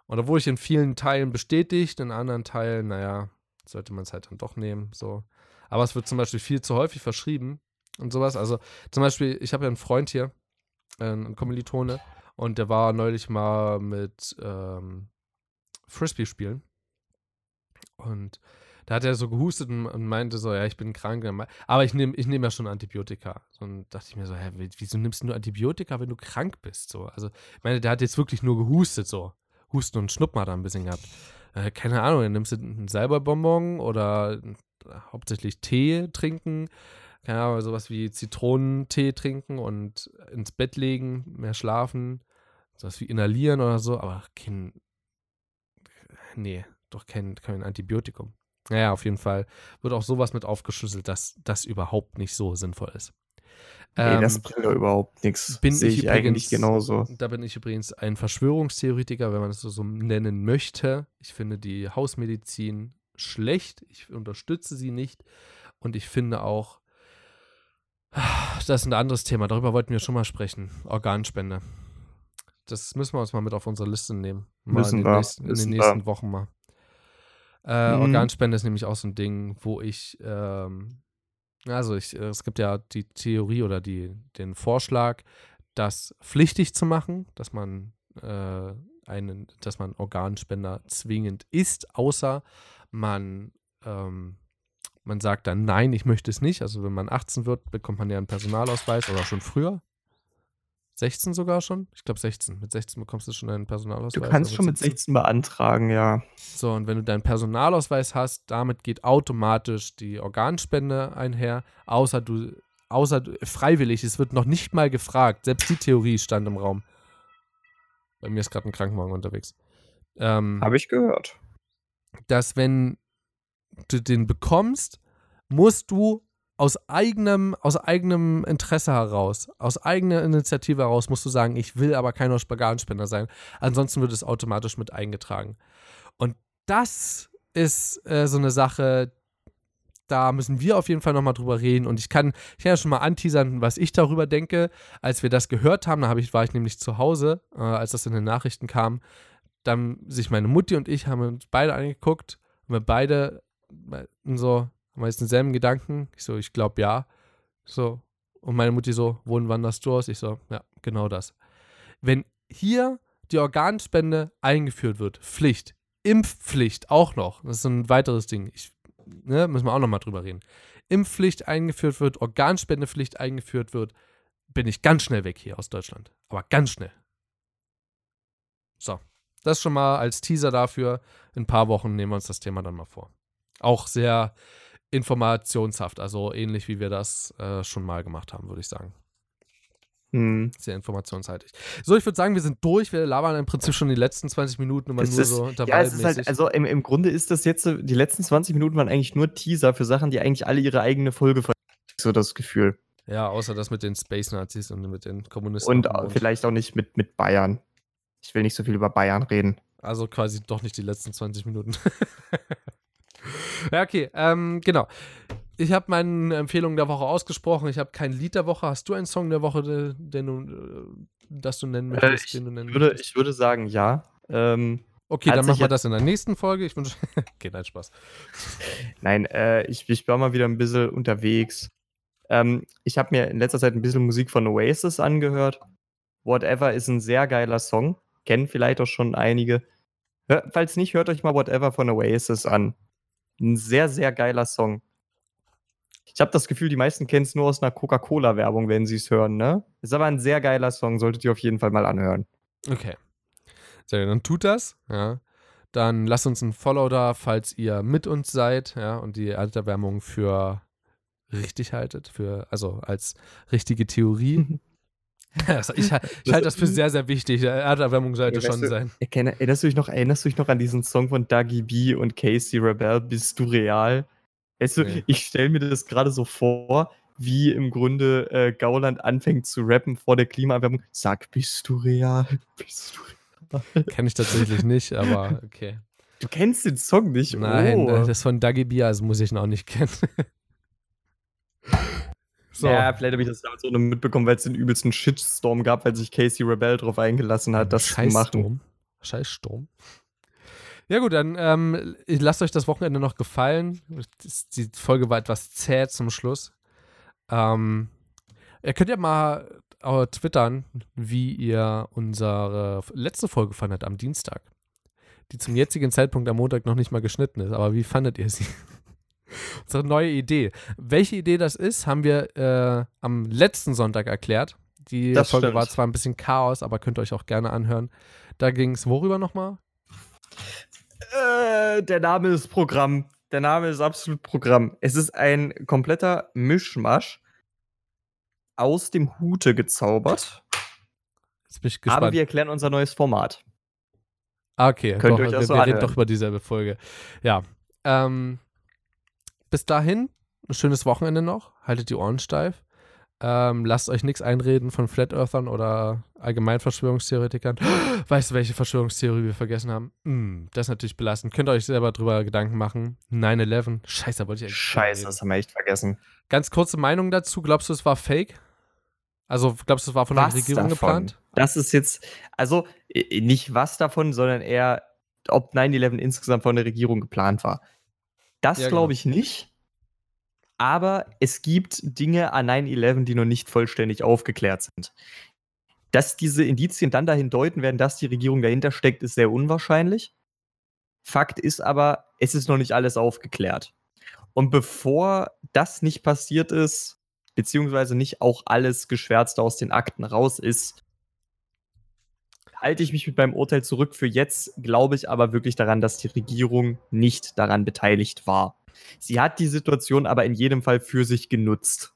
[SPEAKER 3] Und wurde ich in vielen Teilen bestätigt, in anderen Teilen, naja, sollte man es halt dann doch nehmen, so. Aber es wird zum Beispiel viel zu häufig verschrieben und sowas. Also zum Beispiel, ich habe ja einen Freund hier, äh, ein Kommilitone. Und der war neulich mal mit ähm, Frisbee spielen. Und da hat er so gehustet und, meinte so, ja, ich bin krank. Aber ich nehme ich nehm ja schon Antibiotika. Und dachte ich mir so, hä, wieso nimmst du Antibiotika, wenn du krank bist? So, also, ich meine, der hat jetzt wirklich nur gehustet, so. Husten und Schnupfen hat er ein bisschen gehabt. Äh, keine Ahnung, dann nimmst du einen Salberbonbon oder hauptsächlich Tee trinken. Keine Ahnung, sowas wie Zitronentee trinken und ins Bett legen, mehr schlafen. Sowas wie inhalieren oder so, aber kein. Nee, doch kein, kein Antibiotikum. Naja, auf jeden Fall wird auch sowas mit aufgeschlüsselt, dass das überhaupt nicht so sinnvoll ist.
[SPEAKER 2] Nee, ähm, das bringt ja überhaupt nichts.
[SPEAKER 3] Bin Sehe ich, ich eigentlich genauso. Da bin ich übrigens ein Verschwörungstheoretiker, wenn man es so nennen möchte. Ich finde die Hausmedizin schlecht. Ich unterstütze sie nicht. Und ich finde auch, das ist ein anderes Thema. Darüber wollten wir schon mal sprechen. Organspende. Das müssen wir uns mal mit auf unsere Liste nehmen. Mal
[SPEAKER 2] müssen
[SPEAKER 3] in
[SPEAKER 2] den,
[SPEAKER 3] nächsten, in den nächsten Wochen mal. Äh, mhm. Organspende ist nämlich auch so ein Ding, wo ich, ähm, also ich, äh, es gibt ja die Theorie oder die, den Vorschlag, das pflichtig zu machen, dass man äh, einen, dass man Organspender zwingend ist, außer man, ähm, man sagt dann, nein, ich möchte es nicht. Also wenn man 18 wird, bekommt man ja einen Personalausweis oder schon früher. 16 sogar schon? Ich glaube 16. Mit 16 bekommst du schon einen Personalausweis.
[SPEAKER 2] Du kannst schon mit 16 beantragen, ja.
[SPEAKER 3] So, und wenn du deinen Personalausweis hast, damit geht automatisch die Organspende einher, außer du, außer du, freiwillig, es wird noch nicht mal gefragt. Selbst die Theorie stand im Raum. Bei mir ist gerade ein Krankenwagen unterwegs.
[SPEAKER 2] Ähm, Habe ich gehört.
[SPEAKER 3] Dass wenn du den bekommst, musst du aus eigenem, aus eigenem Interesse heraus, aus eigener Initiative heraus musst du sagen, ich will aber kein Organspender sein. Ansonsten wird es automatisch mit eingetragen. Und das ist äh, so eine Sache, da müssen wir auf jeden Fall nochmal drüber reden. Und ich kann, ich kann ja schon mal anteasern, was ich darüber denke. Als wir das gehört haben, da hab ich, war ich nämlich zu Hause, äh, als das in den Nachrichten kam. Dann sich meine Mutti und ich haben uns beide angeguckt und wir beide so, haben wir jetzt denselben Gedanken? Ich so, ich glaube ja. So. Und meine Mutti so, wohin wanderst du aus? Ich so, ja, genau das. Wenn hier die Organspende eingeführt wird, Pflicht, Impfpflicht auch noch, das ist ein weiteres Ding, ich, ne, müssen wir auch nochmal drüber reden. Impfpflicht eingeführt wird, Organspendepflicht eingeführt wird, bin ich ganz schnell weg hier aus Deutschland. Aber ganz schnell. So, das schon mal als Teaser dafür. In ein paar Wochen nehmen wir uns das Thema dann mal vor. Auch sehr informationshaft, also ähnlich wie wir das äh, schon mal gemacht haben, würde ich sagen.
[SPEAKER 2] Mhm.
[SPEAKER 3] Sehr informationshaltig. So, ich würde sagen, wir sind durch. Wir labern im Prinzip schon die letzten 20 Minuten immer
[SPEAKER 2] es
[SPEAKER 3] nur
[SPEAKER 2] ist,
[SPEAKER 3] so
[SPEAKER 2] Ja, es ist halt, also im, im Grunde ist das jetzt, die letzten 20 Minuten waren eigentlich nur Teaser für Sachen, die eigentlich alle ihre eigene Folge ver so das Gefühl.
[SPEAKER 3] Ja, außer das mit den Space-Nazis und mit den Kommunisten.
[SPEAKER 2] Und vielleicht auch nicht mit, mit Bayern. Ich will nicht so viel über Bayern reden.
[SPEAKER 3] Also quasi doch nicht die letzten 20 Minuten. ja, okay, ähm, genau. Ich habe meine Empfehlung der Woche ausgesprochen. Ich habe kein Lied der Woche. Hast du einen Song der Woche, den du, äh, das du nennen
[SPEAKER 2] äh, möchtest? Äh, ich,
[SPEAKER 3] nennen
[SPEAKER 2] würde, ich würde sagen, ja. Ähm,
[SPEAKER 3] okay, dann machen wir das in der nächsten Folge. Ich wünsche. okay, nein, Spaß.
[SPEAKER 2] Nein, äh, ich, ich war mal wieder ein bisschen unterwegs. Ähm, ich habe mir in letzter Zeit ein bisschen Musik von Oasis angehört. Whatever ist ein sehr geiler Song. Kennen vielleicht auch schon einige. Hör, falls nicht, hört euch mal Whatever von Oasis an. Ein sehr, sehr geiler Song. Ich habe das Gefühl, die meisten kennen es nur aus einer Coca-Cola-Werbung, wenn sie es hören, ne? Ist aber ein sehr geiler Song, solltet ihr auf jeden Fall mal anhören.
[SPEAKER 3] Okay. Sehr dann tut das, ja. Dann lasst uns ein Follow da, falls ihr mit uns seid, ja, und die Erderwärmung für richtig haltet, für, also als richtige Theorie. Also ich, halte das für sehr, sehr wichtig. Erderwärmung sollte ja, schon
[SPEAKER 2] du,
[SPEAKER 3] sein.
[SPEAKER 2] Erinnerst du, dich noch, erinnerst du dich noch an diesen Song von Dougie B und Casey Rebel, Bist du real? Weißt du, nee. ich stelle mir das gerade so vor, wie im Grunde äh, Gauland anfängt zu rappen vor der Klimaerwärmung. Sag, bist du real? Bist
[SPEAKER 3] du real? Kenn ich tatsächlich nicht, aber okay.
[SPEAKER 2] Du kennst den Song nicht?
[SPEAKER 3] Nein, oh. das ist von Dougie B, also muss ich noch nicht kennen.
[SPEAKER 2] So. Ja, vielleicht habe ich das damals auch nur mitbekommen, weil es den übelsten Shitstorm gab, weil sich Casey Rebel drauf eingelassen hat, das
[SPEAKER 3] Scheiß
[SPEAKER 2] zu machen.
[SPEAKER 3] Sturm. Scheiß Sturm. Ja gut, dann ähm, lasst euch das Wochenende noch gefallen. Die Folge war etwas zäh zum Schluss. Ähm, Ihr könnt ja mal äh, twittern, wie ihr unsere letzte Folge fandet am Dienstag. Die zum jetzigen Zeitpunkt am Montag noch nicht mal geschnitten ist. Aber wie fandet ihr sie? unsere neue Idee. Welche Idee das ist, haben wir äh, am letzten Sonntag erklärt. Die
[SPEAKER 2] Das
[SPEAKER 3] Folge
[SPEAKER 2] stimmt.
[SPEAKER 3] war zwar ein bisschen Chaos, aber könnt ihr euch auch gerne anhören. Da ging es worüber nochmal?
[SPEAKER 2] Äh, der Name ist Programm. Der Name ist absolut Programm. Es ist ein kompletter Mischmasch aus dem Hute gezaubert.
[SPEAKER 3] Jetzt bin ich
[SPEAKER 2] Aber
[SPEAKER 3] gespannt.
[SPEAKER 2] wir erklären unser neues Format.
[SPEAKER 3] Ah, okay,
[SPEAKER 2] Könnt
[SPEAKER 3] doch,
[SPEAKER 2] ihr euch das
[SPEAKER 3] wir,
[SPEAKER 2] so
[SPEAKER 3] wir reden doch über dieselbe Folge. Ja. Ähm, bis dahin, ein schönes Wochenende noch. Haltet die Ohren steif. Ähm, lasst euch nichts einreden von Flat Earthern oder allgemein Verschwörungstheoretikern. Weißt du, welche Verschwörungstheorie wir vergessen haben? Hm, das ist natürlich belastend. Könnt ihr euch selber drüber Gedanken machen. 9-11. Scheiße, da wollte ich eigentlich
[SPEAKER 2] Scheiße, das haben wir echt vergessen.
[SPEAKER 3] Ganz kurze Meinung dazu. Glaubst du, es war fake? Also, glaubst du, es war von
[SPEAKER 2] Was
[SPEAKER 3] der Regierung
[SPEAKER 2] davon?
[SPEAKER 3] geplant?
[SPEAKER 2] Das ist jetzt, also nicht was davon, sondern eher, ob 9-11 insgesamt von der Regierung geplant war. Das
[SPEAKER 3] Ja,
[SPEAKER 2] glaube
[SPEAKER 3] genau.
[SPEAKER 2] ich nicht. Aber es gibt Dinge an 9-11, die noch nicht vollständig aufgeklärt sind. Dass diese Indizien dann dahin deuten werden, dass die Regierung dahinter steckt, ist sehr unwahrscheinlich. Fakt ist aber, es ist noch nicht alles aufgeklärt. Und bevor das nicht passiert ist, beziehungsweise nicht auch alles Geschwärzte aus den Akten raus ist, halte ich mich mit meinem Urteil zurück. Für jetzt glaube ich aber wirklich daran, dass die Regierung nicht daran beteiligt war. Sie hat die Situation aber in jedem Fall für sich genutzt.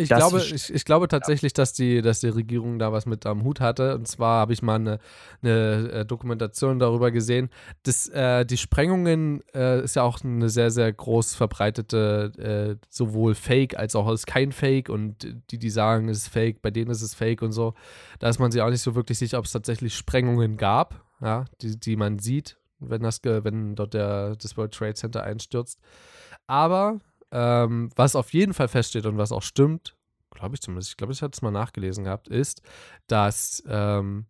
[SPEAKER 3] Ich
[SPEAKER 2] Das
[SPEAKER 3] glaube, ich, ich glaube tatsächlich, dass die, dass die Regierung da was mit am Hut hatte. Und zwar habe ich mal eine, eine äh, Dokumentation darüber gesehen. dass äh, die Sprengungen äh, ist ja auch eine sehr, sehr groß verbreitete, äh, sowohl Fake als auch ist kein Fake. Und die, die sagen, es ist Fake, bei denen ist es Fake und so. Da ist man sich auch nicht so wirklich sicher, ob es tatsächlich Sprengungen gab, ja, die, die man sieht, wenn, das, wenn dort der, das World Trade Center einstürzt. Aber ähm, was auf jeden Fall feststeht und was auch stimmt, glaube ich zumindest, ich glaube, ich hatte es mal nachgelesen gehabt, ist, dass, ähm,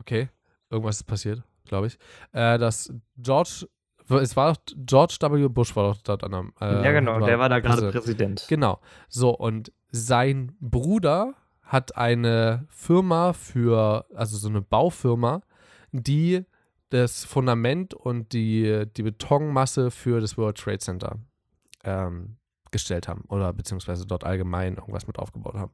[SPEAKER 3] okay, irgendwas ist passiert, glaube ich, äh, dass George, es war doch, George W. Bush war doch dort an der, äh,
[SPEAKER 2] ja, genau, der war da gerade.
[SPEAKER 3] Präsident. Genau. So, und sein Bruder hat eine Firma für, also so eine Baufirma, die das Fundament und die, die Betonmasse für das World Trade Center ähm, gestellt haben oder beziehungsweise dort allgemein irgendwas mit aufgebaut haben.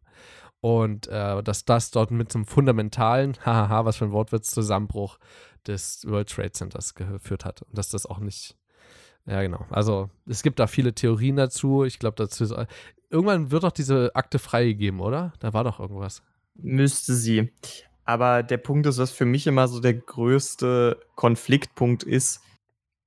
[SPEAKER 3] Und äh, dass das dort mit zum fundamentalen, hahaha, was für ein Wortwitz, Zusammenbruch des World Trade Centers geführt hat. Und dass das auch nicht, ja genau. Also es gibt da viele Theorien dazu. Ich glaube, dazu ist, irgendwann wird doch diese Akte freigegeben, oder? Da war doch irgendwas.
[SPEAKER 2] Müsste sie. Aber der Punkt ist, was für mich immer so der größte Konfliktpunkt ist,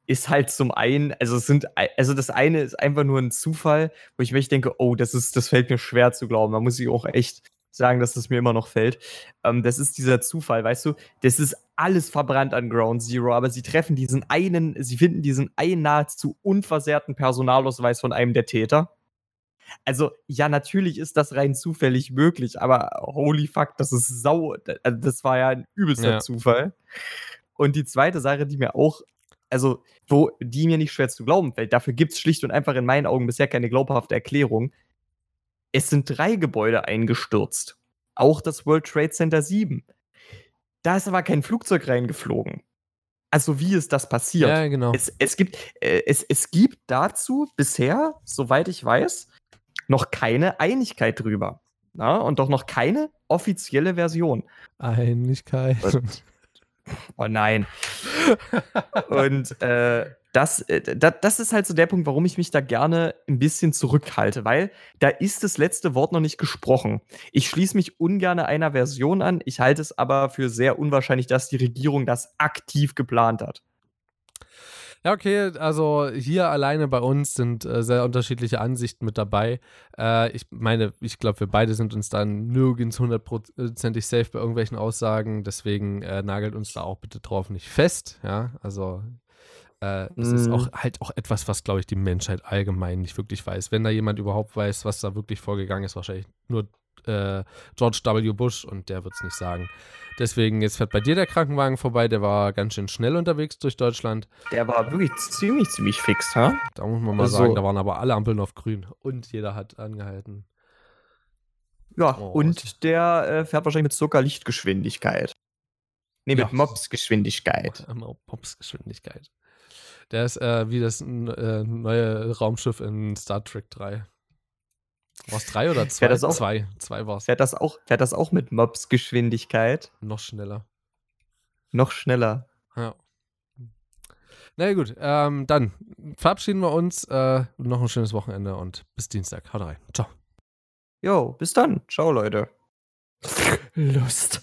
[SPEAKER 2] ist halt zum einen, also es sind, also das eine ist einfach nur ein Zufall, wo ich mir denke, oh, das ist, das fällt mir schwer zu glauben. Da muss ich auch echt sagen, dass das mir immer noch fällt. Ähm, das ist dieser Zufall, weißt du, das ist alles verbrannt an Ground Zero, aber sie treffen diesen einen, sie finden diesen einen nahezu unversehrten Personalausweis von einem der Täter. Also, ja, natürlich ist das rein zufällig möglich, aber holy fuck, das ist sau. Also, das war ja ein übelster
[SPEAKER 3] Ja.
[SPEAKER 2] Zufall. Und die zweite Sache, die mir auch, also, wo die mir nicht schwer zu glauben fällt, dafür gibt es schlicht und einfach in meinen Augen bisher keine glaubhafte Erklärung. Es sind drei Gebäude eingestürzt. Auch das World Trade Center 7. Da ist aber kein Flugzeug reingeflogen. Also, wie ist das passiert?
[SPEAKER 3] Ja, genau.
[SPEAKER 2] Es, es, gibt, äh, es, es gibt dazu bisher, soweit ich weiß, noch keine Einigkeit drüber. Na? Und doch noch keine offizielle Version.
[SPEAKER 3] Einigkeit.
[SPEAKER 2] Und- Oh nein. Und äh, das, äh, da, das ist halt so der Punkt, warum ich mich da gerne ein bisschen zurückhalte, weil da ist das letzte Wort noch nicht gesprochen. Ich schließe mich ungern einer Version an, ich halte es aber für sehr unwahrscheinlich, dass die Regierung das aktiv geplant hat.
[SPEAKER 3] Ja, okay, also hier alleine bei uns sind äh, sehr unterschiedliche Ansichten mit dabei. Äh, ich meine, ich glaube, wir beide sind uns dann nirgends hundertprozentig safe bei irgendwelchen Aussagen, deswegen äh, nagelt uns da auch bitte drauf nicht fest, ja, also äh, es ist
[SPEAKER 2] Mm.
[SPEAKER 3] auch halt auch etwas, was, glaube ich, die Menschheit allgemein nicht wirklich weiß. Wenn da jemand überhaupt weiß, was da wirklich vorgegangen ist, wahrscheinlich nur äh, George W. Bush und der wird es nicht sagen. Deswegen, jetzt fährt bei dir der Krankenwagen vorbei, der war ganz schön schnell unterwegs durch Deutschland.
[SPEAKER 2] Der war wirklich ziemlich, ziemlich fix, ha?
[SPEAKER 3] Da muss man mal
[SPEAKER 2] Also-
[SPEAKER 3] sagen, da waren aber alle Ampeln auf grün und jeder hat angehalten.
[SPEAKER 2] Ja,
[SPEAKER 3] Oh,
[SPEAKER 2] und der äh, fährt wahrscheinlich mit circa Lichtgeschwindigkeit. Nee, mit
[SPEAKER 3] Ja.
[SPEAKER 2] Mobsgeschwindigkeit.
[SPEAKER 3] Immer Popsgeschwindigkeit. Der ist äh, wie das äh, neue Raumschiff in Star Trek 3. War es drei oder zwei?
[SPEAKER 2] das auch?
[SPEAKER 3] Zwei. Zwei war es.
[SPEAKER 2] Fährt das auch, fährt das auch mit Mobsgeschwindigkeit?
[SPEAKER 3] Noch schneller.
[SPEAKER 2] Noch schneller.
[SPEAKER 3] Ja. Na gut, ähm, dann verabschieden wir uns. Äh, noch ein schönes Wochenende und bis Dienstag. Haut rein. Ciao.
[SPEAKER 2] Jo, bis dann. Ciao, Leute. Lust.